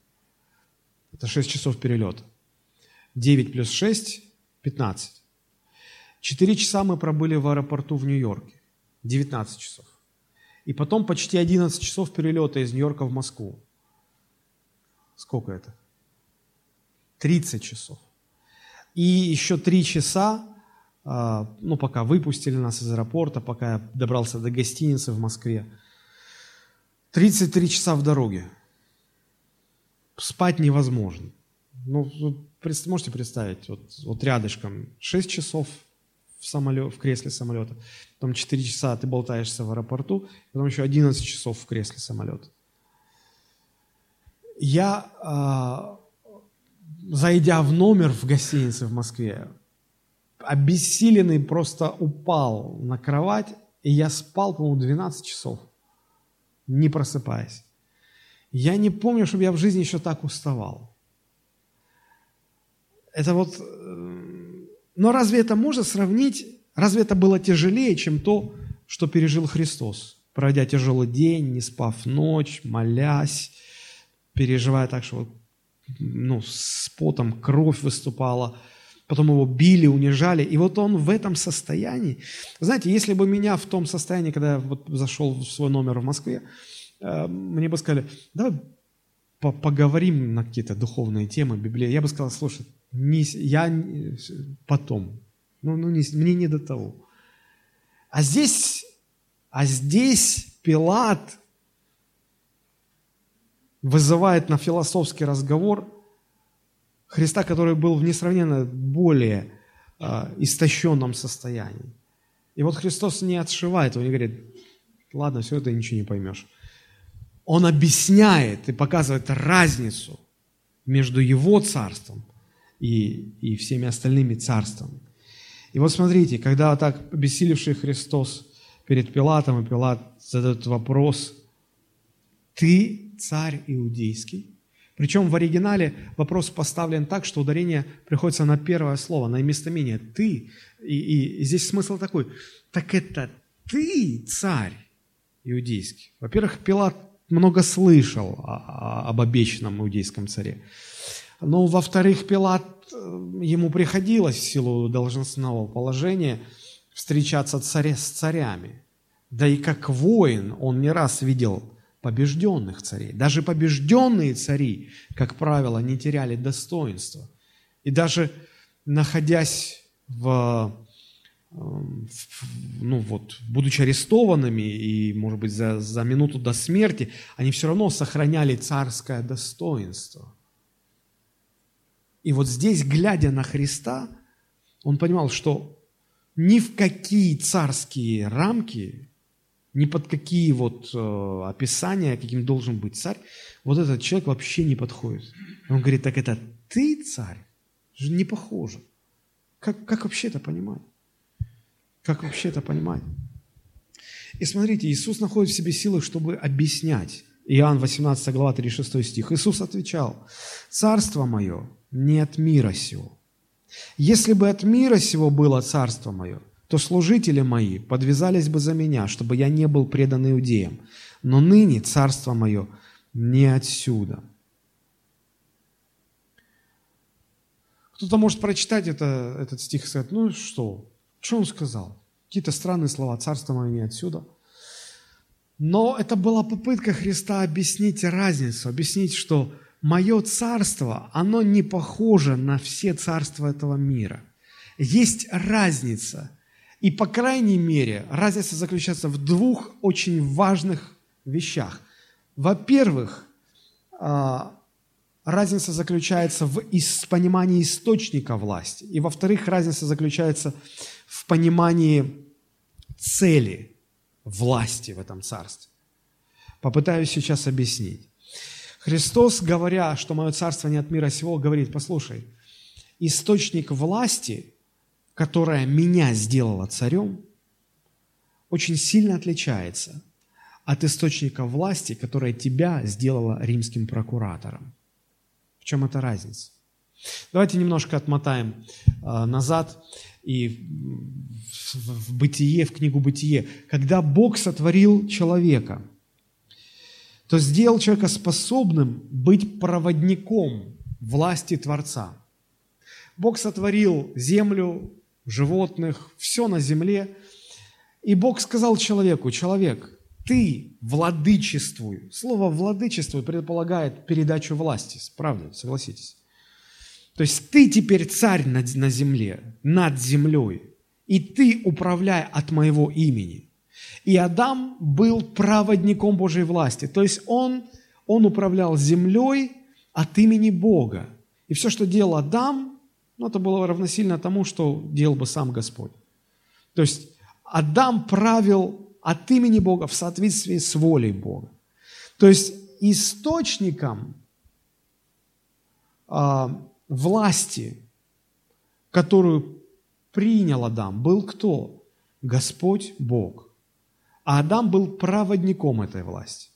Это 6 часов перелета. 9 плюс 6 – 15. 4 часа мы пробыли в аэропорту в Нью-Йорке. 19 часов. И потом почти 11 часов перелета из Нью-Йорка в Москву. Сколько это? 30 часов. И еще 3 часа а, ну, пока выпустили нас из аэропорта, пока я добрался до гостиницы в Москве. 33 часа в дороге. Спать невозможно. Ну, можете представить, вот, вот рядышком 6 часов в, самолет, в кресле самолета, потом 4 часа ты болтаешься в аэропорту, потом еще 11 часов в кресле самолета. Я, э, зайдя в номер в гостинице в Москве, обессиленный просто упал на кровать, и я спал, по-моему, 12 часов, не просыпаясь. Я не помню, чтобы я в жизни еще так уставал. Это вот... Но разве это можно сравнить? Разве это было тяжелее, чем то, что пережил Христос? Пройдя тяжелый день, не спав ночь, молясь, переживая так, что ну, с потом кровь выступала – потом его били, унижали. И вот он в этом состоянии. Знаете, если бы меня в том состоянии, когда я вот зашел в свой номер в Москве, э, мне бы сказали, давай поговорим на какие-то духовные темы, Библии. Я бы сказал, слушай, не, я потом. Ну, ну не, мне не до того. А здесь, а здесь Пилат вызывает на философский разговор – Христа, который был в несравненно более э, истощенном состоянии. И вот Христос не отшивает его, не говорит, ладно, все это ничего не поймешь. Он объясняет и показывает разницу между его царством и, и всеми остальными царствами. И вот смотрите, когда так обессилевший Христос перед Пилатом, и Пилат задает вопрос, «Ты царь иудейский?» Причем в оригинале вопрос поставлен так, что ударение приходится на первое слово, на местоимение «ты». И, и здесь смысл такой, так это ты царь иудейский. Во-первых, Пилат много слышал о, о, об обещанном иудейском царе. Но, во-вторых, Пилат, э, ему приходилось в силу должностного положения встречаться царе с царями. Да и как воин он не раз видел побежденных царей. Даже побежденные цари, как правило, не теряли достоинства. И даже находясь в, в ну вот, будучи арестованными и, может быть, за, за минуту до смерти, они все равно сохраняли царское достоинство. И вот здесь, глядя на Христа, он понимал, что ни в какие царские рамки ни под какие вот э, описания, каким должен быть царь, вот этот человек вообще не подходит. Он говорит, так это ты царь? Не похоже. Как, как вообще это понимать? Как вообще это понимать? И смотрите, Иисус находит в себе силы, чтобы объяснять. Иоанн 18 глава 36 стих. Иисус отвечал, «Царство мое не от мира сего. Если бы от мира сего было царство мое, то служители мои подвязались бы за меня, чтобы я не был предан иудеям. Но ныне царство мое не отсюда. Кто-то может прочитать это, этот стих и сказать, ну что, что он сказал? Какие-то странные слова, царство мое не отсюда. Но это была попытка Христа объяснить разницу, объяснить, что мое царство, оно не похоже на все царства этого мира. Есть разница – и, по крайней мере, разница заключается в двух очень важных вещах. Во-первых, а, разница заключается в понимании источника власти. И, во-вторых, разница заключается в понимании цели власти в этом царстве. Попытаюсь сейчас объяснить. Христос, говоря, что мое царство не от мира сего, говорит, послушай, источник власти, которая меня сделала царем, очень сильно отличается от источника власти, которая тебя сделала римским прокуратором. В чем эта разница? Давайте немножко отмотаем э, назад и в Бытие, в книгу Бытие. Когда Бог сотворил человека, то сделал человека способным быть проводником власти Творца. Бог сотворил землю, животных, все на земле. И Бог сказал человеку, человек, ты владычествуй. Слово владычествуй предполагает передачу власти, правда, согласитесь. То есть ты теперь царь на, на земле, над землей, и ты управляй от моего имени. И Адам был проводником Божьей власти, то есть он, он управлял землей от имени Бога. И все, что делал Адам, ну, это было равносильно тому, что делал бы сам Господь. То есть Адам правил от имени Бога в соответствии с волей Бога. То есть источником э, власти, которую принял Адам, был кто? Господь Бог. А Адам был проводником этой власти.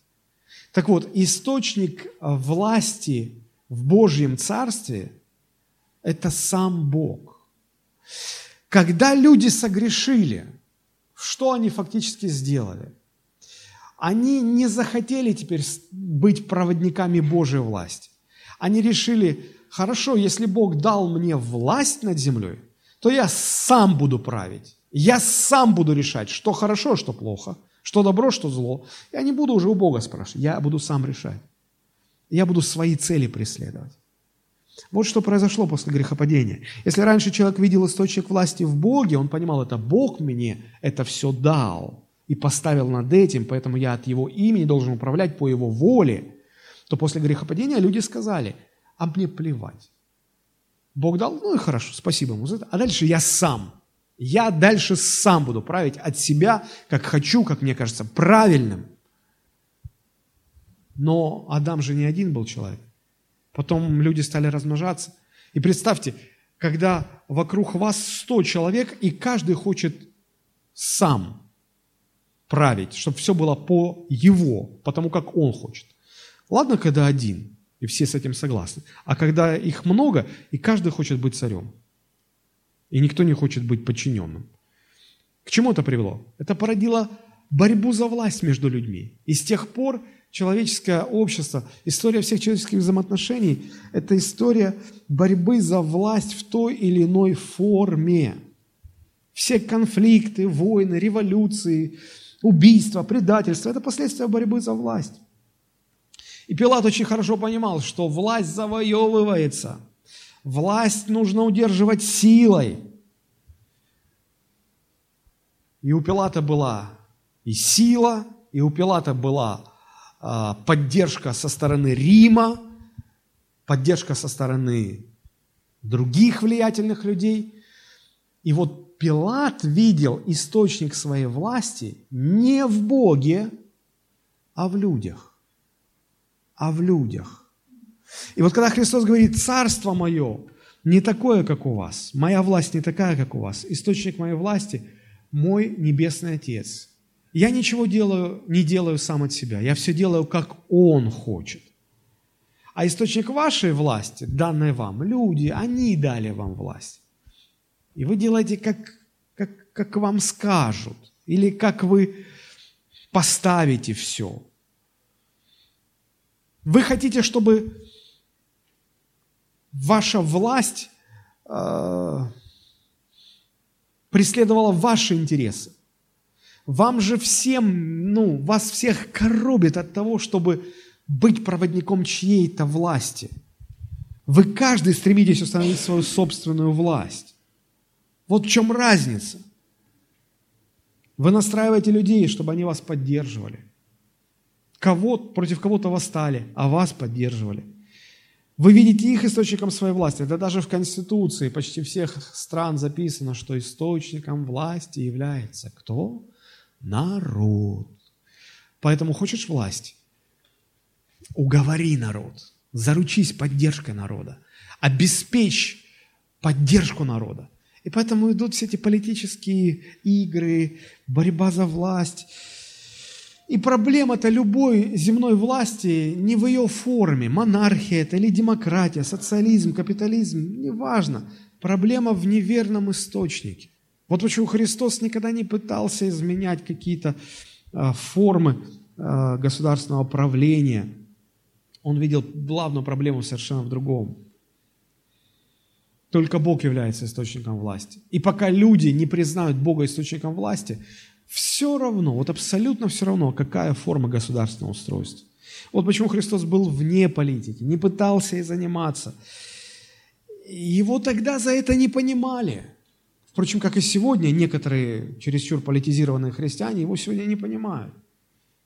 Так вот, источник власти в Божьем Царстве – это сам Бог. Когда люди согрешили, что они фактически сделали? Они не захотели теперь быть проводниками Божьей власти. Они решили, хорошо, если Бог дал мне власть над землей, то я сам буду править. Я сам буду решать, что хорошо, что плохо, что добро, что зло. Я не буду уже у Бога спрашивать, я буду сам решать. Я буду свои цели преследовать. Вот что произошло после грехопадения. Если раньше человек видел источник власти в Боге, он понимал, это Бог мне это все дал и поставил над этим, поэтому я от Его имени должен управлять по Его воле, то после грехопадения люди сказали, а мне плевать. Бог дал, ну и хорошо, спасибо ему за это. А дальше я сам. Я дальше сам буду править от себя, как хочу, как мне кажется, правильным. Но Адам же не один был человек. Потом люди стали размножаться. И представьте, когда вокруг вас 100 человек, и каждый хочет сам править, чтобы все было по его, потому как он хочет. Ладно, когда один, и все с этим согласны. А когда их много, и каждый хочет быть царем. И никто не хочет быть подчиненным. К чему это привело? Это породило борьбу за власть между людьми. И с тех пор человеческое общество, история всех человеческих взаимоотношений – это история борьбы за власть в той или иной форме. Все конфликты, войны, революции, убийства, предательства – это последствия борьбы за власть. И Пилат очень хорошо понимал, что власть завоевывается. Власть нужно удерживать силой. И у Пилата была и сила, и у Пилата была а, поддержка со стороны Рима, поддержка со стороны других влиятельных людей. И вот Пилат видел источник своей власти не в Боге, а в людях. А в людях. И вот когда Христос говорит, царство мое не такое, как у вас, моя власть не такая, как у вас, источник моей власти – мой Небесный Отец – я ничего делаю, не делаю сам от себя. Я все делаю, как Он хочет. А источник вашей власти, данной вам, люди, они дали вам власть. И вы делаете, как, как, как вам скажут, или как вы поставите все. Вы хотите, чтобы ваша власть э, преследовала ваши интересы. Вам же всем, ну, вас всех коробит от того, чтобы быть проводником чьей-то власти. Вы каждый стремитесь установить свою собственную власть. Вот в чем разница. Вы настраиваете людей, чтобы они вас поддерживали. Кого, против кого-то восстали, а вас поддерживали. Вы видите их источником своей власти. Это даже в Конституции почти всех стран записано, что источником власти является кто? Народ. Поэтому хочешь власть? Уговори народ, заручись поддержкой народа, обеспечь поддержку народа. И поэтому идут все эти политические игры, борьба за власть. И проблема-то любой земной власти не в ее форме, монархия это или демократия, социализм, капитализм, неважно. Проблема в неверном источнике. Вот почему Христос никогда не пытался изменять какие-то а, формы а, государственного правления. Он видел главную проблему совершенно в другом. Только Бог является источником власти. И пока люди не признают Бога источником власти, все равно, вот абсолютно все равно, какая форма государственного устройства. Вот почему Христос был вне политики, не пытался и заниматься. Его тогда за это не понимали. Впрочем, как и сегодня, некоторые чересчур политизированные христиане его сегодня не понимают.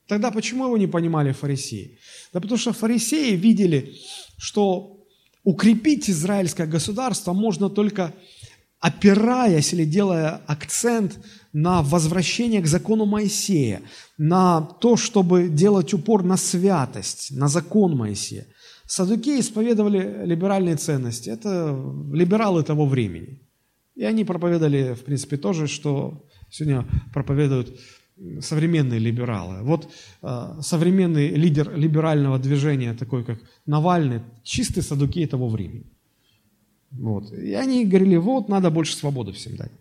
Тогда почему его не понимали фарисеи? Да потому что фарисеи видели, что укрепить израильское государство можно только опираясь или делая акцент на возвращение к закону Моисея, на то, чтобы делать упор на святость, на закон Моисея. Садукеи исповедовали либеральные ценности. Это либералы того времени. И они проповедовали, в принципе, тоже, что сегодня проповедуют современные либералы. Вот э, современный лидер либерального движения, такой как Навальный, чистый садукей того времени. Вот. И они говорили, вот, надо больше свободы всем дать.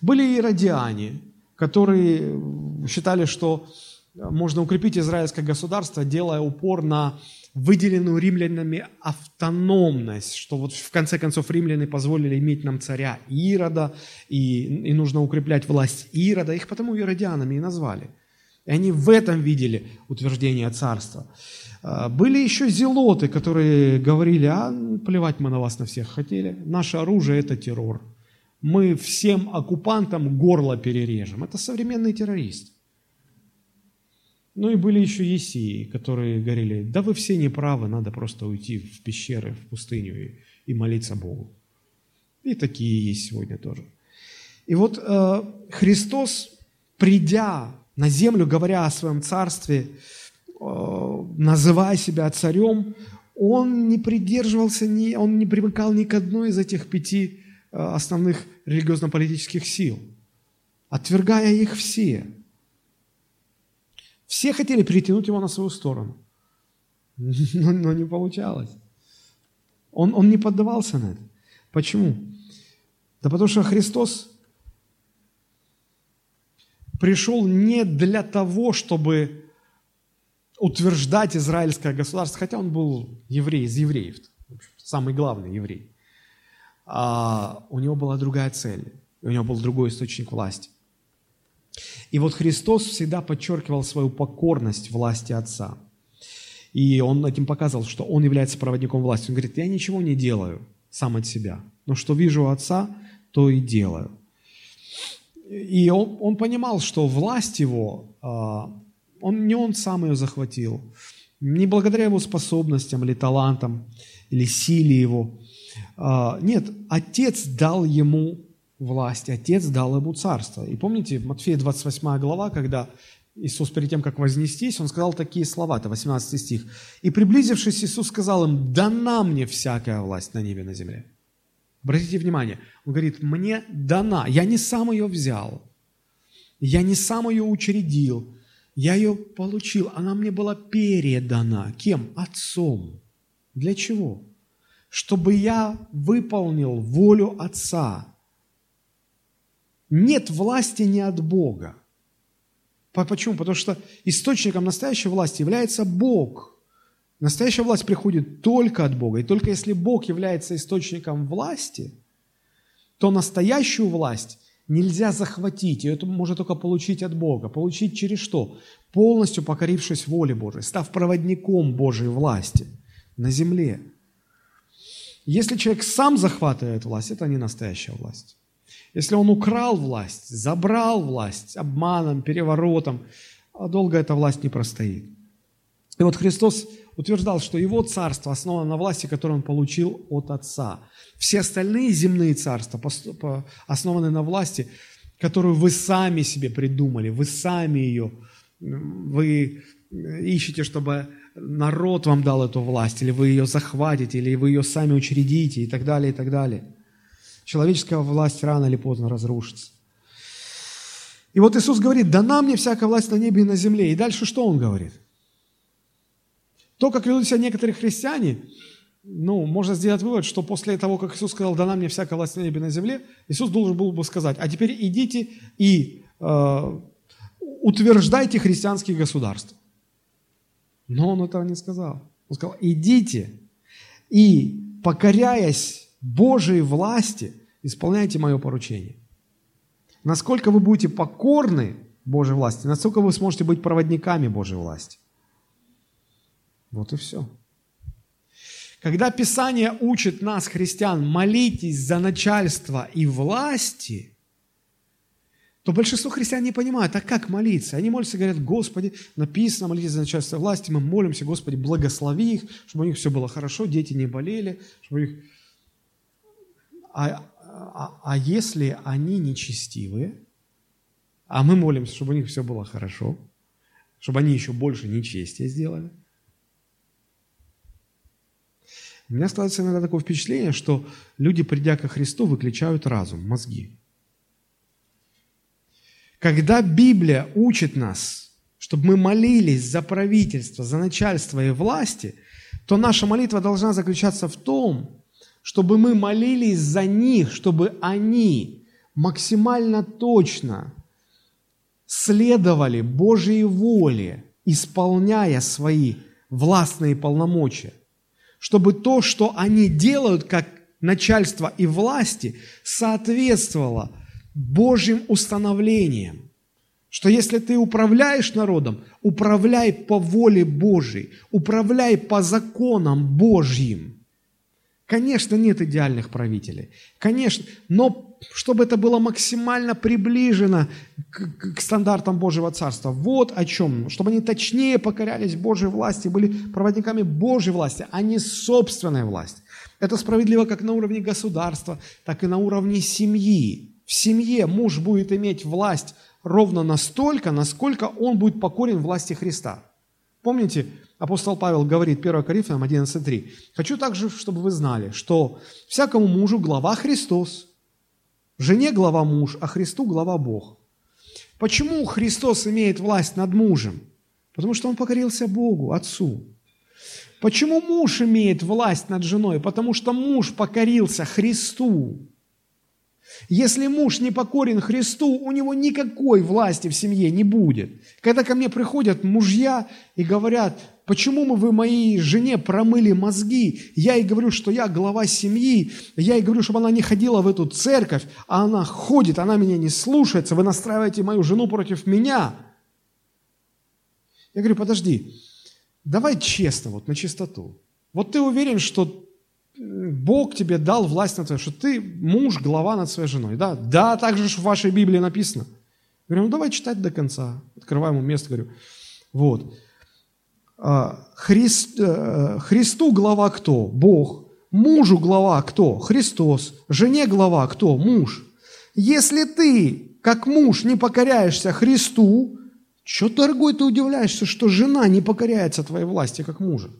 Были и радиане, которые считали, что можно укрепить израильское государство, делая упор на выделенную римлянами автономность, что вот в конце концов римляне позволили иметь нам царя Ирода, и, и нужно укреплять власть Ирода, их потому иродианами и назвали. И они в этом видели утверждение царства. А, были еще зелоты, которые говорили, а плевать мы на вас на всех хотели, наше оружие – это террор. Мы всем оккупантам горло перережем. Это современный террорист. Ну и были еще есии, которые говорили, да вы все неправы, надо просто уйти в пещеры, в пустыню и, и молиться Богу. И такие есть сегодня тоже. И вот э, Христос, придя на землю, говоря о своем царстве, называя себя царем, он не придерживался, ни, он не примыкал ни к одной из этих пяти э, основных религиозно-политических сил, отвергая их все – все хотели притянуть его на свою сторону, но, но не получалось. Он, он не поддавался на это. Почему? Да потому что Христос пришел не для того, чтобы утверждать израильское государство, хотя он был еврей из евреев, самый главный еврей. А у него была другая цель, у него был другой источник власти. И вот Христос всегда подчеркивал свою покорность власти Отца. И он этим показывал, что он является проводником власти. Он говорит, я ничего не делаю сам от себя, но что вижу у Отца, то и делаю. И он, он понимал, что власть его, а, он, не он сам ее захватил, не благодаря его способностям или талантам, или силе его. А, нет, Отец дал ему власть, Отец дал ему царство. И помните, Матфея 28 глава, когда Иисус перед тем, как вознестись, Он сказал такие слова, это 18 стих. «И приблизившись, Иисус сказал им, дана мне всякая власть на небе и на земле». Обратите внимание, Он говорит, мне дана, я не сам ее взял, я не сам ее учредил, я ее получил, она мне была передана. Кем? Отцом. Для чего? Чтобы я выполнил волю Отца, нет власти не от Бога. Почему? Потому что источником настоящей власти является Бог. Настоящая власть приходит только от Бога. И только если Бог является источником власти, то настоящую власть нельзя захватить, и это можно только получить от Бога. Получить через что? Полностью покорившись воле Божией, став проводником Божьей власти на земле. Если человек сам захватывает власть, это не настоящая власть. Если он украл власть, забрал власть обманом, переворотом, а долго эта власть не простоит. И вот Христос, утверждал, что его царство основано на власти, которую он получил от Отца. Все остальные земные царства основаны на власти, которую вы сами себе придумали, вы сами ее, вы ищете, чтобы народ вам дал эту власть, или вы ее захватите, или вы ее сами учредите, и так далее, и так далее. Человеческая власть рано или поздно разрушится. И вот Иисус говорит, дана мне всякая власть на небе и на земле. И дальше что Он говорит? То, как ведут себя некоторые христиане, ну, можно сделать вывод, что после того, как Иисус сказал, дана мне всякая власть на небе и на земле, Иисус должен был бы сказать, а теперь идите и э, утверждайте христианские государства. Но Он этого не сказал. Он сказал, идите и, покоряясь Божьей власти, исполняйте мое поручение. Насколько вы будете покорны Божьей власти, насколько вы сможете быть проводниками Божьей власти. Вот и все. Когда Писание учит нас, христиан, молитесь за начальство и власти, то большинство христиан не понимают, а как молиться? Они молятся и говорят, Господи, написано, молитесь за начальство власти, мы молимся, Господи, благослови их, чтобы у них все было хорошо, дети не болели, чтобы у. А а, а если они нечестивые, а мы молимся, чтобы у них все было хорошо, чтобы они еще больше нечестия сделали, у меня складывается иногда такое впечатление, что люди, придя ко Христу, выключают разум, мозги. Когда Библия учит нас, чтобы мы молились за правительство, за начальство и власти, то наша молитва должна заключаться в том, чтобы мы молились за них, чтобы они максимально точно следовали Божьей воле, исполняя свои властные полномочия, чтобы то, что они делают как начальство и власти, соответствовало Божьим установлениям. Что если ты управляешь народом, управляй по воле Божьей, управляй по законам Божьим – Конечно, нет идеальных правителей. Конечно, но чтобы это было максимально приближено к, к стандартам Божьего Царства. Вот о чем. Чтобы они точнее покорялись Божьей власти, были проводниками Божьей власти, а не собственной власти. Это справедливо как на уровне государства, так и на уровне семьи. В семье муж будет иметь власть ровно настолько, насколько он будет покорен власти Христа. Помните, апостол Павел говорит, 1 Коринфянам 11.3, «Хочу также, чтобы вы знали, что всякому мужу глава Христос, жене глава муж, а Христу глава Бог». Почему Христос имеет власть над мужем? Потому что он покорился Богу, Отцу. Почему муж имеет власть над женой? Потому что муж покорился Христу. Если муж не покорен Христу, у него никакой власти в семье не будет. Когда ко мне приходят мужья и говорят, почему мы вы моей жене промыли мозги, я ей говорю, что я глава семьи, я ей говорю, чтобы она не ходила в эту церковь, а она ходит, она меня не слушается, вы настраиваете мою жену против меня. Я говорю, подожди, давай честно, вот на чистоту. Вот ты уверен, что Бог тебе дал власть над твоей, что ты муж, глава над своей женой. Да, да так же в вашей Библии написано. Говорю, ну давай читать до конца. Открываем ему место, говорю. Вот. А, Христ, э, Христу глава кто? Бог. Мужу глава кто? Христос. Жене глава кто? Муж. Если ты, как муж, не покоряешься Христу, что, дорогой, ты удивляешься, что жена не покоряется твоей власти, как мужа?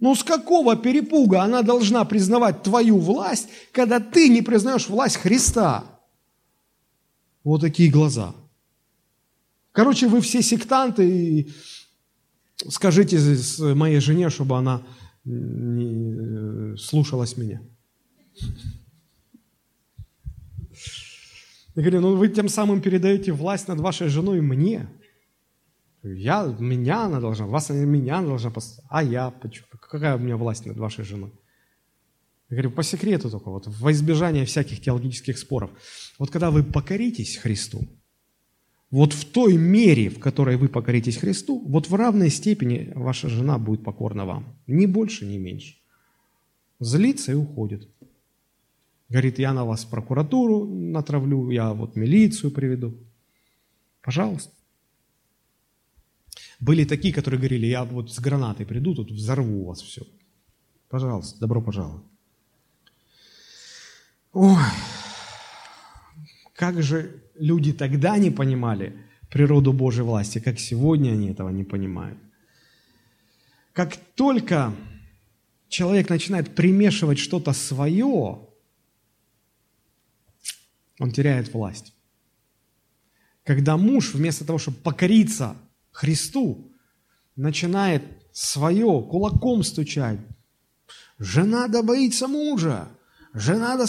Ну с какого перепуга она должна признавать твою власть, когда ты не признаешь власть Христа? Вот такие глаза. Короче, вы все сектанты, и скажите моей жене, чтобы она не слушалась меня. Я говорю, ну вы тем самым передаете власть над вашей женой мне. Я, меня она должна, вас меня она должна поставить. А я, какая у меня власть над вашей женой? Я говорю, по секрету только, вот во избежание всяких теологических споров. Вот когда вы покоритесь Христу, вот в той мере, в которой вы покоритесь Христу, вот в равной степени ваша жена будет покорна вам. Ни больше, ни меньше. Злится и уходит. Говорит, я на вас прокуратуру натравлю, я вот милицию приведу. Пожалуйста. Были такие, которые говорили, я вот с гранатой приду, тут взорву вас все. Пожалуйста, добро пожаловать. Ой, как же люди тогда не понимали природу Божьей власти, как сегодня они этого не понимают. Как только человек начинает примешивать что-то свое, он теряет власть. Когда муж вместо того, чтобы покориться Христу, начинает свое кулаком стучать, жена да боится мужа, жена да...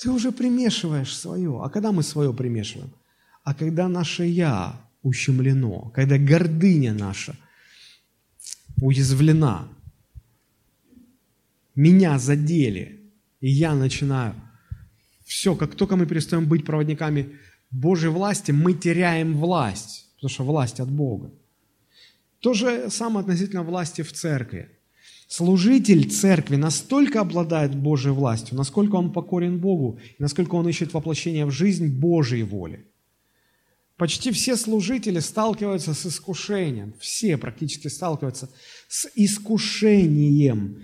Ты уже примешиваешь свое. А когда мы свое примешиваем? А когда наше «я» ущемлено, когда гордыня наша уязвлена, меня задели, и я начинаю все, как только мы перестаем быть проводниками Божьей власти, мы теряем власть, потому что власть от Бога. То же самое относительно власти в церкви. Служитель церкви настолько обладает Божьей властью, насколько он покорен Богу, и насколько он ищет воплощение в жизнь Божьей воли. Почти все служители сталкиваются с искушением, все практически сталкиваются с искушением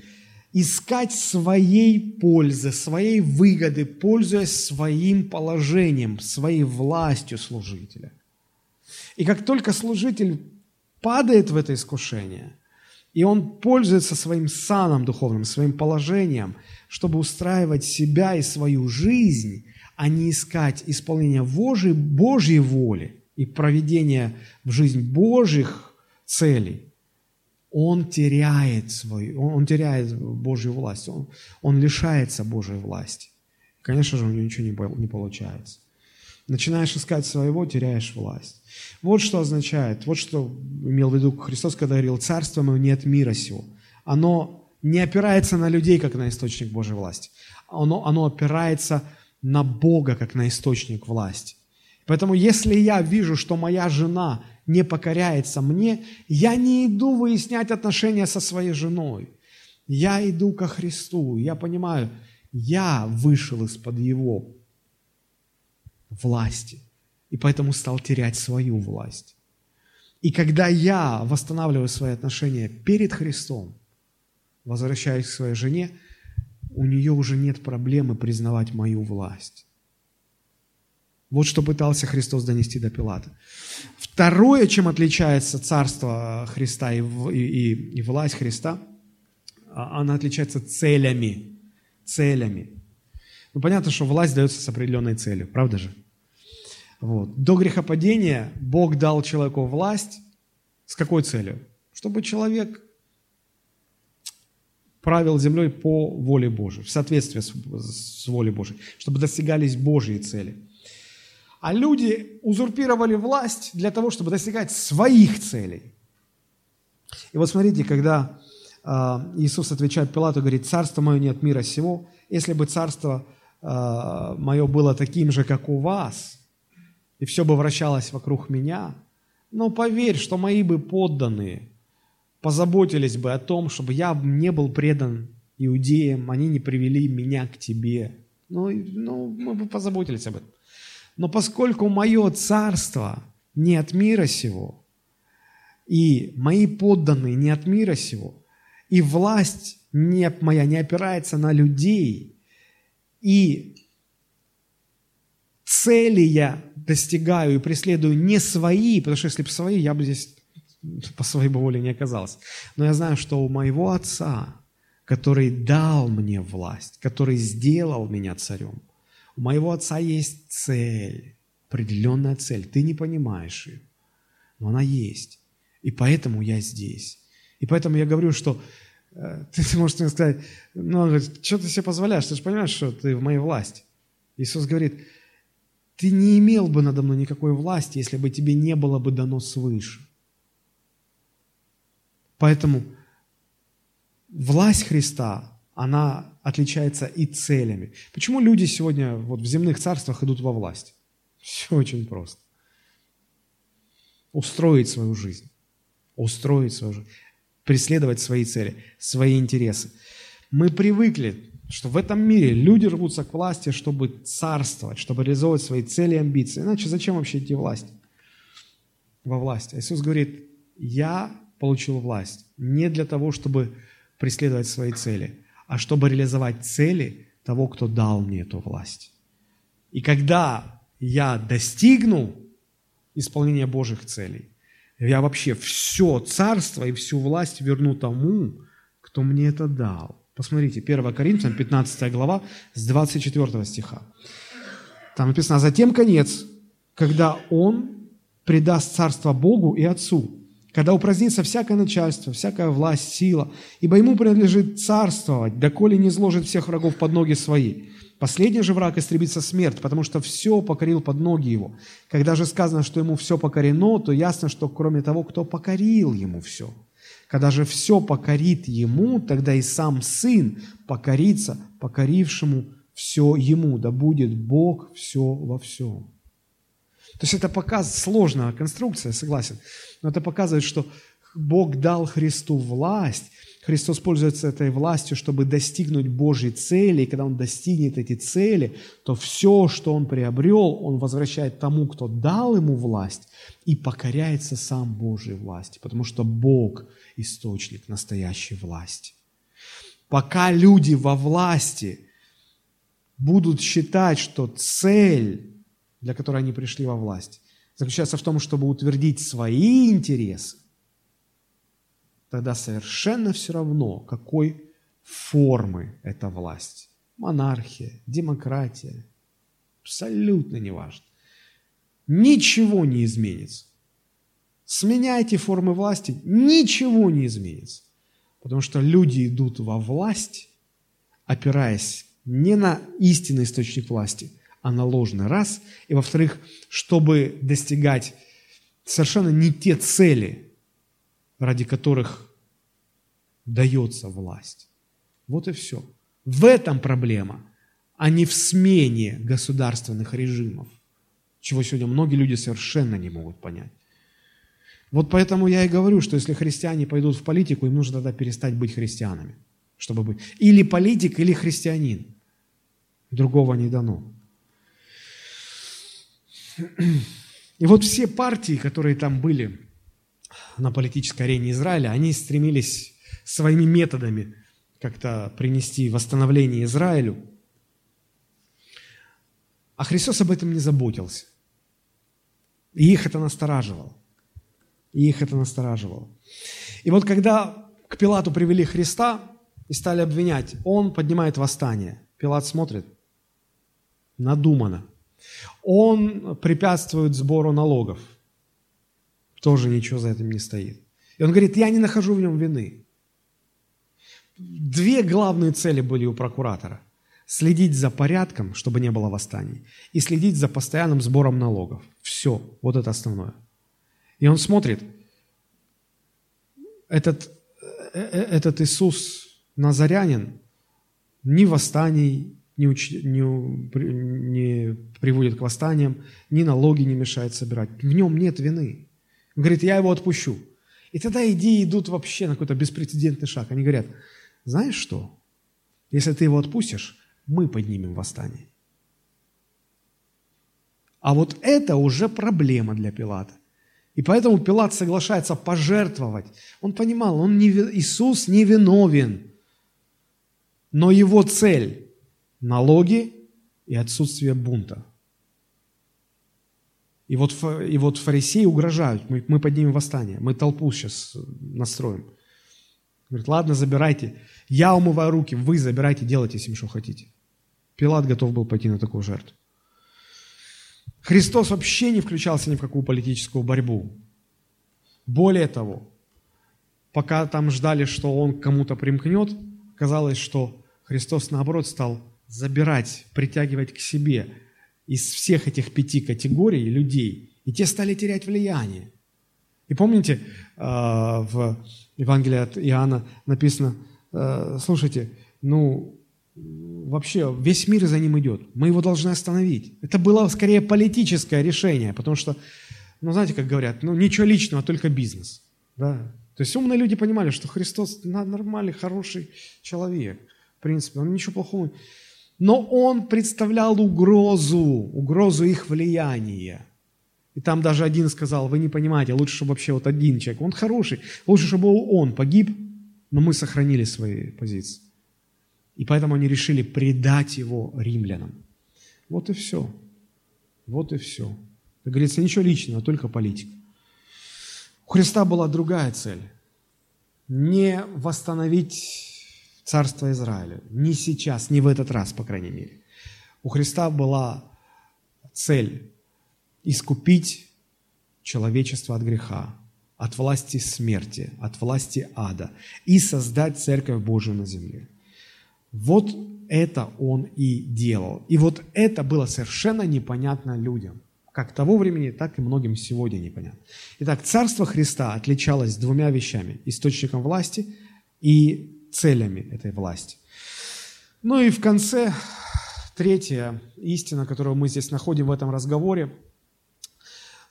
искать своей пользы, своей выгоды, пользуясь своим положением, своей властью служителя. И как только служитель падает в это искушение, и он пользуется своим саном духовным, своим положением, чтобы устраивать себя и свою жизнь, а не искать исполнение Божьей, Божьей воли и проведения в жизнь Божьих целей, он теряет свою, он, он теряет Божью власть, он, он лишается Божьей власти. Конечно же, у него ничего не, не получается. Начинаешь искать своего, теряешь власть. Вот что означает, вот что имел в виду Христос, когда говорил, царство мое не от мира сего. Оно не опирается на людей, как на источник Божьей власти. Оно, оно опирается на Бога, как на источник власти. Поэтому если я вижу, что моя жена не покоряется мне, я не иду выяснять отношения со своей женой. Я иду ко Христу. Я понимаю, я вышел из-под Его власти. И поэтому стал терять свою власть. И когда я восстанавливаю свои отношения перед Христом, возвращаюсь к своей жене, у нее уже нет проблемы признавать мою власть. Вот что пытался Христос донести до Пилата. Второе, чем отличается царство Христа и, и, и власть Христа, а, она отличается целями. Целями. Ну, понятно, что власть дается с определенной целью, правда же? Вот. До грехопадения Бог дал человеку власть с какой целью? Чтобы человек правил землей по воле Божией, в соответствии с, с волей Божией, чтобы достигались Божьи цели. А люди узурпировали власть для того, чтобы достигать своих целей. И вот смотрите, когда э, Иисус отвечает Пилату, говорит, «Царство мое не от мира сего. Если бы царство мое было таким же, как у вас, и все бы вращалось вокруг меня, но поверь, что мои бы подданные позаботились бы о том, чтобы я не был предан иудеям, они не привели меня к тебе. Ну, ну мы бы позаботились об этом. Но поскольку мое царство не от мира сего, и мои подданные не от мира сего, и власть не, моя не опирается на людей, и цели я достигаю и преследую не свои, потому что если бы свои, я бы здесь по своей бы воле не оказался. Но я знаю, что у моего Отца, который дал мне власть, который сделал меня царем, у моего отца есть цель, определенная цель. Ты не понимаешь ее, но она есть. И поэтому я здесь. И поэтому я говорю, что ты, можешь мне сказать, ну, он говорит, что ты себе позволяешь? Ты же понимаешь, что ты в моей власти. Иисус говорит, ты не имел бы надо мной никакой власти, если бы тебе не было бы дано свыше. Поэтому власть Христа, она отличается и целями. Почему люди сегодня вот в земных царствах идут во власть? Все очень просто. Устроить свою жизнь. Устроить свою жизнь. Преследовать свои цели, свои интересы. Мы привыкли, что в этом мире люди рвутся к власти, чтобы царствовать, чтобы реализовывать свои цели и амбиции. Иначе зачем вообще идти власть? Во власть. А Иисус говорит, я получил власть не для того, чтобы преследовать свои цели, а чтобы реализовать цели того, кто дал мне эту власть. И когда я достигну исполнения Божьих целей, я вообще все царство и всю власть верну тому, кто мне это дал. Посмотрите, 1 Коринфянам, 15 глава, с 24 стиха. Там написано, а затем конец, когда Он предаст царство Богу и Отцу, когда упразднится всякое начальство, всякая власть, сила, ибо Ему принадлежит царствовать, доколе не изложит всех врагов под ноги свои. Последний же враг истребится смерть, потому что все покорил под ноги его. Когда же сказано, что ему все покорено, то ясно, что кроме того, кто покорил ему все. Когда же все покорит ему, тогда и сам сын покорится покорившему все ему, да будет Бог все во всем. То есть это показывает, сложная конструкция, согласен, но это показывает, что Бог дал Христу власть, Христос пользуется этой властью, чтобы достигнуть Божьей цели, и когда Он достигнет эти цели, то все, что Он приобрел, Он возвращает тому, кто дал Ему власть, и покоряется сам Божьей власти, потому что Бог – источник настоящей власти. Пока люди во власти будут считать, что цель, для которой они пришли во власть, заключается в том, чтобы утвердить свои интересы, тогда совершенно все равно, какой формы эта власть. Монархия, демократия. Абсолютно не важно. Ничего не изменится. Сменяйте формы власти, ничего не изменится. Потому что люди идут во власть, опираясь не на истинный источник власти, а на ложный раз. И во-вторых, чтобы достигать совершенно не те цели, ради которых дается власть. Вот и все. В этом проблема, а не в смене государственных режимов, чего сегодня многие люди совершенно не могут понять. Вот поэтому я и говорю, что если христиане пойдут в политику, им нужно тогда перестать быть христианами, чтобы быть или политик, или христианин. Другого не дано. И вот все партии, которые там были на политической арене Израиля, они стремились своими методами как-то принести восстановление Израилю. А Христос об этом не заботился. И их это настораживало. И их это настораживало. И вот когда к Пилату привели Христа и стали обвинять, он поднимает восстание. Пилат смотрит, надумано. Он препятствует сбору налогов. Тоже ничего за этим не стоит. И он говорит, я не нахожу в нем вины. Две главные цели были у прокуратора. Следить за порядком, чтобы не было восстаний, и следить за постоянным сбором налогов. Все, вот это основное. И он смотрит, этот, э, э, этот Иисус Назарянин ни восстаний не, уч, не, не приводит к восстаниям, ни налоги не мешает собирать. В нем нет вины. Он говорит, я его отпущу. И тогда идеи идут вообще на какой-то беспрецедентный шаг. Они говорят, знаешь что? Если ты его отпустишь, мы поднимем восстание. А вот это уже проблема для Пилата. И поэтому Пилат соглашается пожертвовать. Он понимал, он не, Иисус не виновен. Но его цель – налоги и отсутствие бунта. И вот, и вот фарисеи угрожают, мы, мы поднимем восстание, мы толпу сейчас настроим. Говорит, ладно, забирайте. Я умываю руки, вы забирайте, делайте с ним, что хотите. Пилат готов был пойти на такую жертву. Христос вообще не включался ни в какую политическую борьбу. Более того, пока там ждали, что он кому-то примкнет, казалось, что Христос, наоборот, стал забирать, притягивать к себе из всех этих пяти категорий людей, и те стали терять влияние. И помните, а, в Евангелии от Иоанна написано, «Э, слушайте, ну, вообще весь мир за ним идет, мы его должны остановить. Это было скорее политическое решение, потому что, ну, знаете, как говорят, ну, ничего личного, только бизнес. Да? То есть умные люди понимали, что Христос нормальный, хороший человек. В принципе, он ничего плохого. Но он представлял угрозу, угрозу их влияния. И там даже один сказал, вы не понимаете, лучше, чтобы вообще вот один человек, он хороший, лучше, чтобы он погиб, но мы сохранили свои позиции. И поэтому они решили предать его римлянам. Вот и все. Вот и все. Как говорится, ничего личного, только политика. У Христа была другая цель. Не восстановить царство Израиля. Не сейчас, не в этот раз, по крайней мере. У Христа была цель искупить человечество от греха, от власти смерти, от власти ада и создать Церковь Божию на земле. Вот это он и делал. И вот это было совершенно непонятно людям. Как того времени, так и многим сегодня непонятно. Итак, Царство Христа отличалось двумя вещами. Источником власти и целями этой власти. Ну и в конце третья истина, которую мы здесь находим в этом разговоре,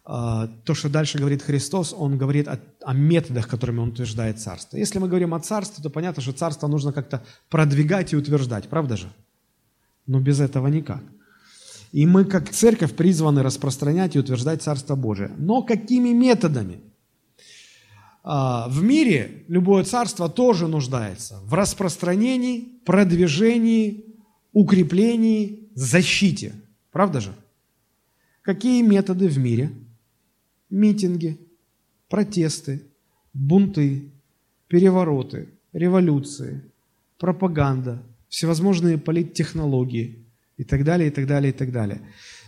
а, то, что дальше говорит Христос, Он говорит о, о методах, которыми Он утверждает царство. Если мы говорим о царстве, то понятно, что царство нужно как-то продвигать и утверждать, правда же? Но без этого никак. И мы, как церковь, призваны распространять и утверждать Царство Божие. Но какими методами? А, в мире любое царство тоже нуждается в распространении, продвижении, укреплении, защите. Правда же? Какие методы в мире? Митинги, протесты, бунты, перевороты, революции, пропаганда, всевозможные политтехнологии – и так далее, и так далее, и так далее.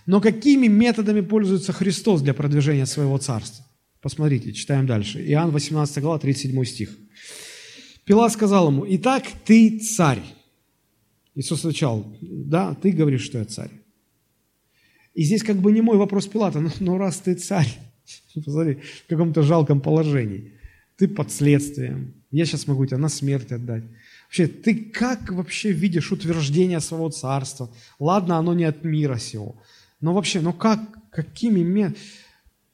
Но какими методами пользуется Христос для продвижения своего царства? Посмотрите, читаем дальше. Иоанн 18 глава, 37 стих. Пилат сказал ему, «Итак, ты царь». Иисус отвечал, «Да, ты говоришь, что я царь». И здесь как бы не мой вопрос Пилата, но, но раз ты царь, посмотри, в каком-то жалком положении, ты под следствием, я сейчас могу тебя на смерть отдать. Вообще, ты как вообще видишь утверждение своего царства? Ладно, оно не от мира сего. Но вообще, ну как, какими,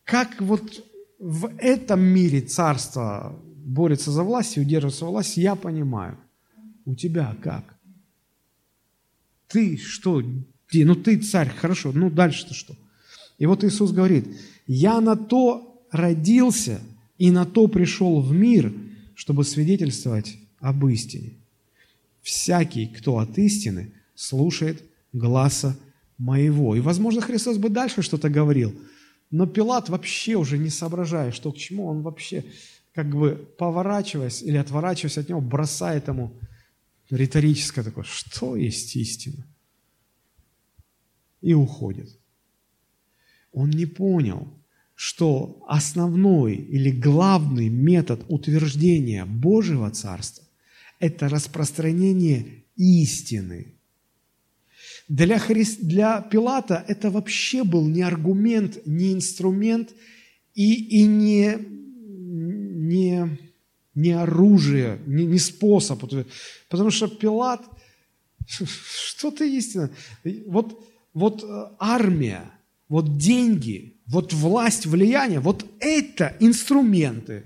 как вот в этом мире царство борется за власть и удерживается власть, я понимаю. У тебя как? Ты что? Ну ты царь, хорошо, ну дальше-то что? И вот Иисус говорит, я на то родился и на то пришел в мир, чтобы свидетельствовать об истине всякий, кто от истины, слушает гласа моего. И, возможно, Христос бы дальше что-то говорил, но Пилат вообще уже не соображая, что к чему, он вообще, как бы поворачиваясь или отворачиваясь от него, бросает ему риторическое такое, что есть истина? И уходит. Он не понял, что основной или главный метод утверждения Божьего Царства это распространение истины. Для, Хри... для Пилата это вообще был не аргумент, не инструмент и, и не, не, не оружие, не, не способ. Потому что Пилат, что-то истина. Вот, вот э, армия, вот деньги, вот власть, влияние, вот это инструменты.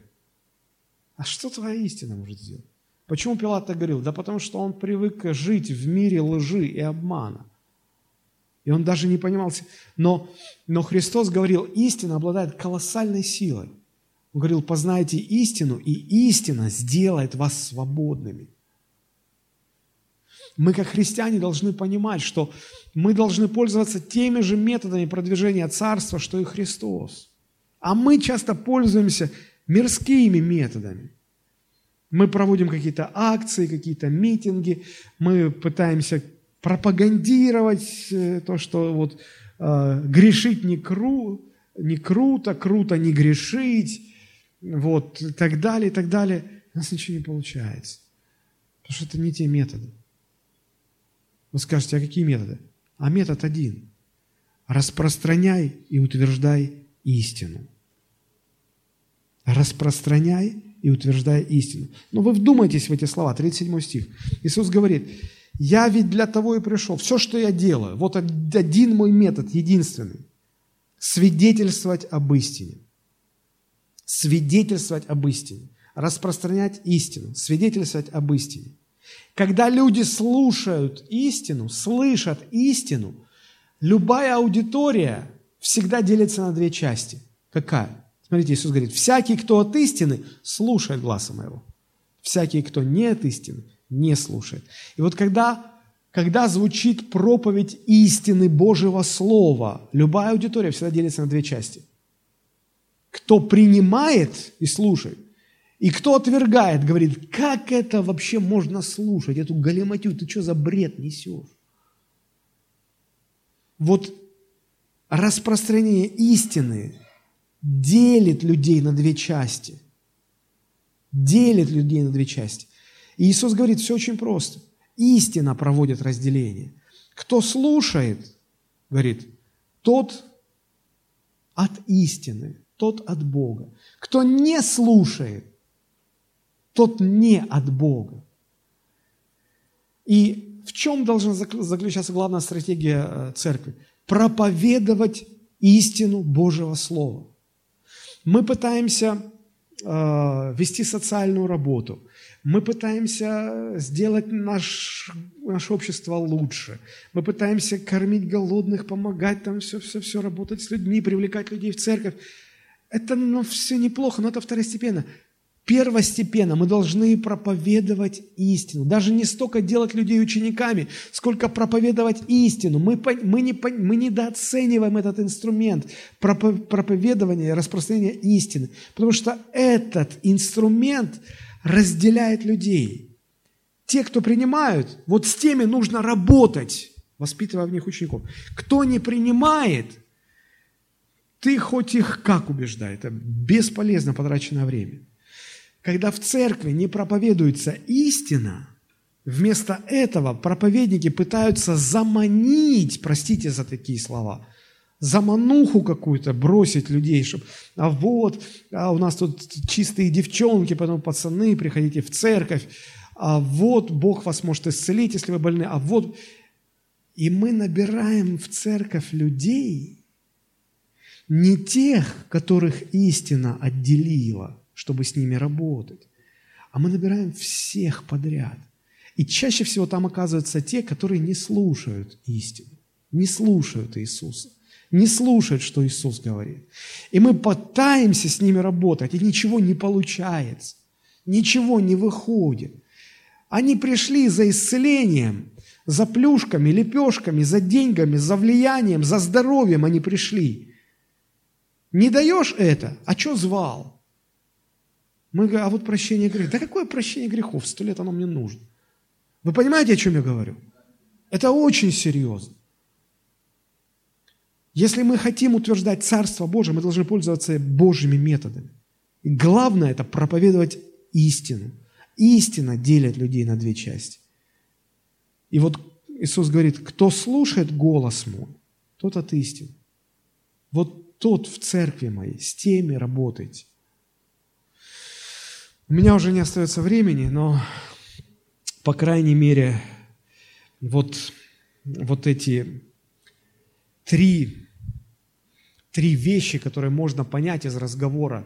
А что твоя истина может сделать? Почему Пилат так говорил? Да потому что он привык жить в мире лжи и обмана. И он даже не понимал. Но, но Христос говорил, истина обладает колоссальной силой. Он говорил, познайте истину, и истина сделает вас свободными. Мы, как христиане, должны понимать, что мы должны пользоваться теми же методами продвижения Царства, что и Христос. А мы часто пользуемся мирскими методами. Мы проводим какие-то акции, какие-то митинги, мы пытаемся пропагандировать э, то, что вот э, грешить не, кру, не круто, круто не грешить, вот, и так далее, и так далее. У нас ничего не получается, потому что это не те методы. Вы скажете, а какие методы? А метод один. Распространяй и утверждай истину. Распространяй и утверждая истину. Но вы вдумайтесь в эти слова, 37 стих. Иисус говорит, я ведь для того и пришел. Все, что я делаю, вот один мой метод, единственный. Свидетельствовать об истине. Свидетельствовать об истине. Распространять истину. Свидетельствовать об истине. Когда люди слушают истину, слышат истину, любая аудитория всегда делится на две части. Какая? Смотрите, Иисус говорит, всякий, кто от истины, слушает гласа моего. Всякий, кто не от истины, не слушает. И вот когда, когда звучит проповедь истины Божьего Слова, любая аудитория всегда делится на две части. Кто принимает и слушает, и кто отвергает, говорит, как это вообще можно слушать, эту галиматью, ты что за бред несешь? Вот распространение истины делит людей на две части. Делит людей на две части. И Иисус говорит, все очень просто. Истина проводит разделение. Кто слушает, говорит, тот от истины, тот от Бога. Кто не слушает, тот не от Бога. И в чем должна заключаться главная стратегия э, церкви? Проповедовать истину Божьего Слова. Мы пытаемся э, вести социальную работу, мы пытаемся сделать наш, наше общество лучше, мы пытаемся кормить голодных, помогать там все-все-все, работать с людьми, привлекать людей в церковь. Это ну, все неплохо, но это второстепенно первостепенно мы должны проповедовать истину. Даже не столько делать людей учениками, сколько проповедовать истину. Мы, мы, не, мы недооцениваем этот инструмент проповедования, распространения истины, потому что этот инструмент разделяет людей. Те, кто принимают, вот с теми нужно работать, воспитывая в них учеников. Кто не принимает, ты хоть их как убеждай, это бесполезно потраченное время. Когда в церкви не проповедуется истина, вместо этого проповедники пытаются заманить, простите за такие слова, замануху какую-то бросить людей, чтобы, а вот, а у нас тут чистые девчонки, потом пацаны, приходите в церковь, а вот Бог вас может исцелить, если вы больны, а вот... И мы набираем в церковь людей, не тех, которых истина отделила, чтобы с ними работать. А мы набираем всех подряд. И чаще всего там оказываются те, которые не слушают истину, не слушают Иисуса, не слушают, что Иисус говорит. И мы пытаемся с ними работать, и ничего не получается, ничего не выходит. Они пришли за исцелением, за плюшками, лепешками, за деньгами, за влиянием, за здоровьем они пришли. Не даешь это, а что звал? Мы говорим, а вот прощение грехов. Да какое прощение грехов? Сто лет оно мне нужно. Вы понимаете, о чем я говорю? Это очень серьезно. Если мы хотим утверждать Царство Божие, мы должны пользоваться Божьими методами. И главное – это проповедовать истину. Истина делит людей на две части. И вот Иисус говорит, кто слушает голос мой, тот от истины. Вот тот в церкви моей, с теми работайте. У меня уже не остается времени, но, по крайней мере, вот, вот эти три, три вещи, которые можно понять из разговора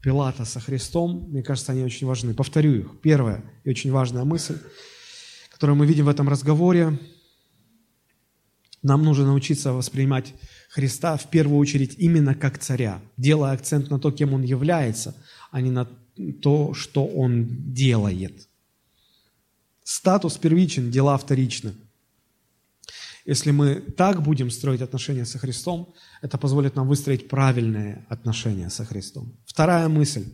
Пилата со Христом, мне кажется, они очень важны. Повторю их. Первая и очень важная мысль, которую мы видим в этом разговоре, нам нужно научиться воспринимать Христа в первую очередь именно как царя, делая акцент на то, кем он является, а не на то, что он делает. Статус первичен, дела вторичны. Если мы так будем строить отношения со Христом, это позволит нам выстроить правильные отношения со Христом. Вторая мысль.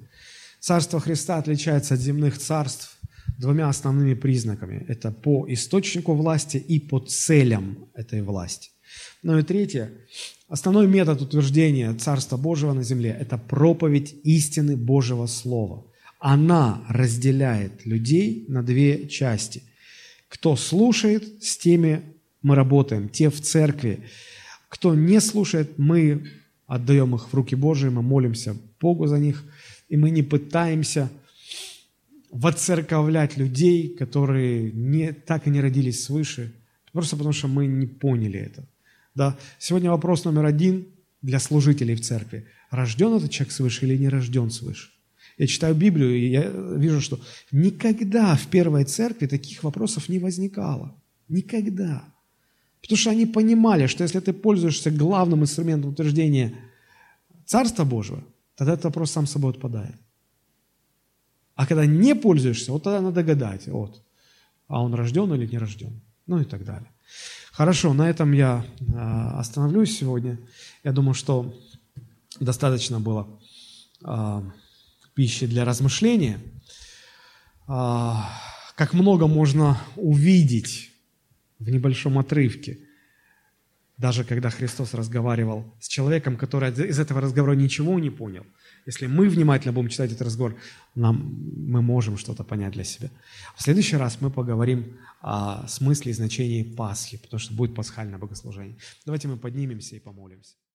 Царство Христа отличается от земных царств двумя основными признаками. Это по источнику власти и по целям этой власти. Ну и третье. Основной метод утверждения Царства Божьего на земле – это проповедь истины Божьего Слова. Она разделяет людей на две части. Кто слушает, с теми мы работаем, те в церкви. Кто не слушает, мы отдаем их в руки Божьи, мы молимся Богу за них, и мы не пытаемся воцерковлять людей, которые не, так и не родились свыше, просто потому что мы не поняли это. Да? Сегодня вопрос номер один для служителей в церкви. Рожден этот человек свыше или не рожден свыше? Я читаю Библию, и я вижу, что никогда в первой церкви таких вопросов не возникало. Никогда. Потому что они понимали, что если ты пользуешься главным инструментом утверждения Царства Божьего, тогда этот вопрос сам собой отпадает. А когда не пользуешься, вот тогда надо гадать, вот, а он рожден или не рожден, ну и так далее. Хорошо, на этом я а, остановлюсь сегодня. Я думаю, что достаточно было а, пищи для размышления. А, как много можно увидеть в небольшом отрывке. Даже когда Христос разговаривал с человеком, который из этого разговора ничего не понял. Если мы внимательно будем читать этот разговор, нам, мы можем что-то понять для себя. В следующий раз мы поговорим о смысле и значении Пасхи, потому что будет пасхальное богослужение. Давайте мы поднимемся и помолимся.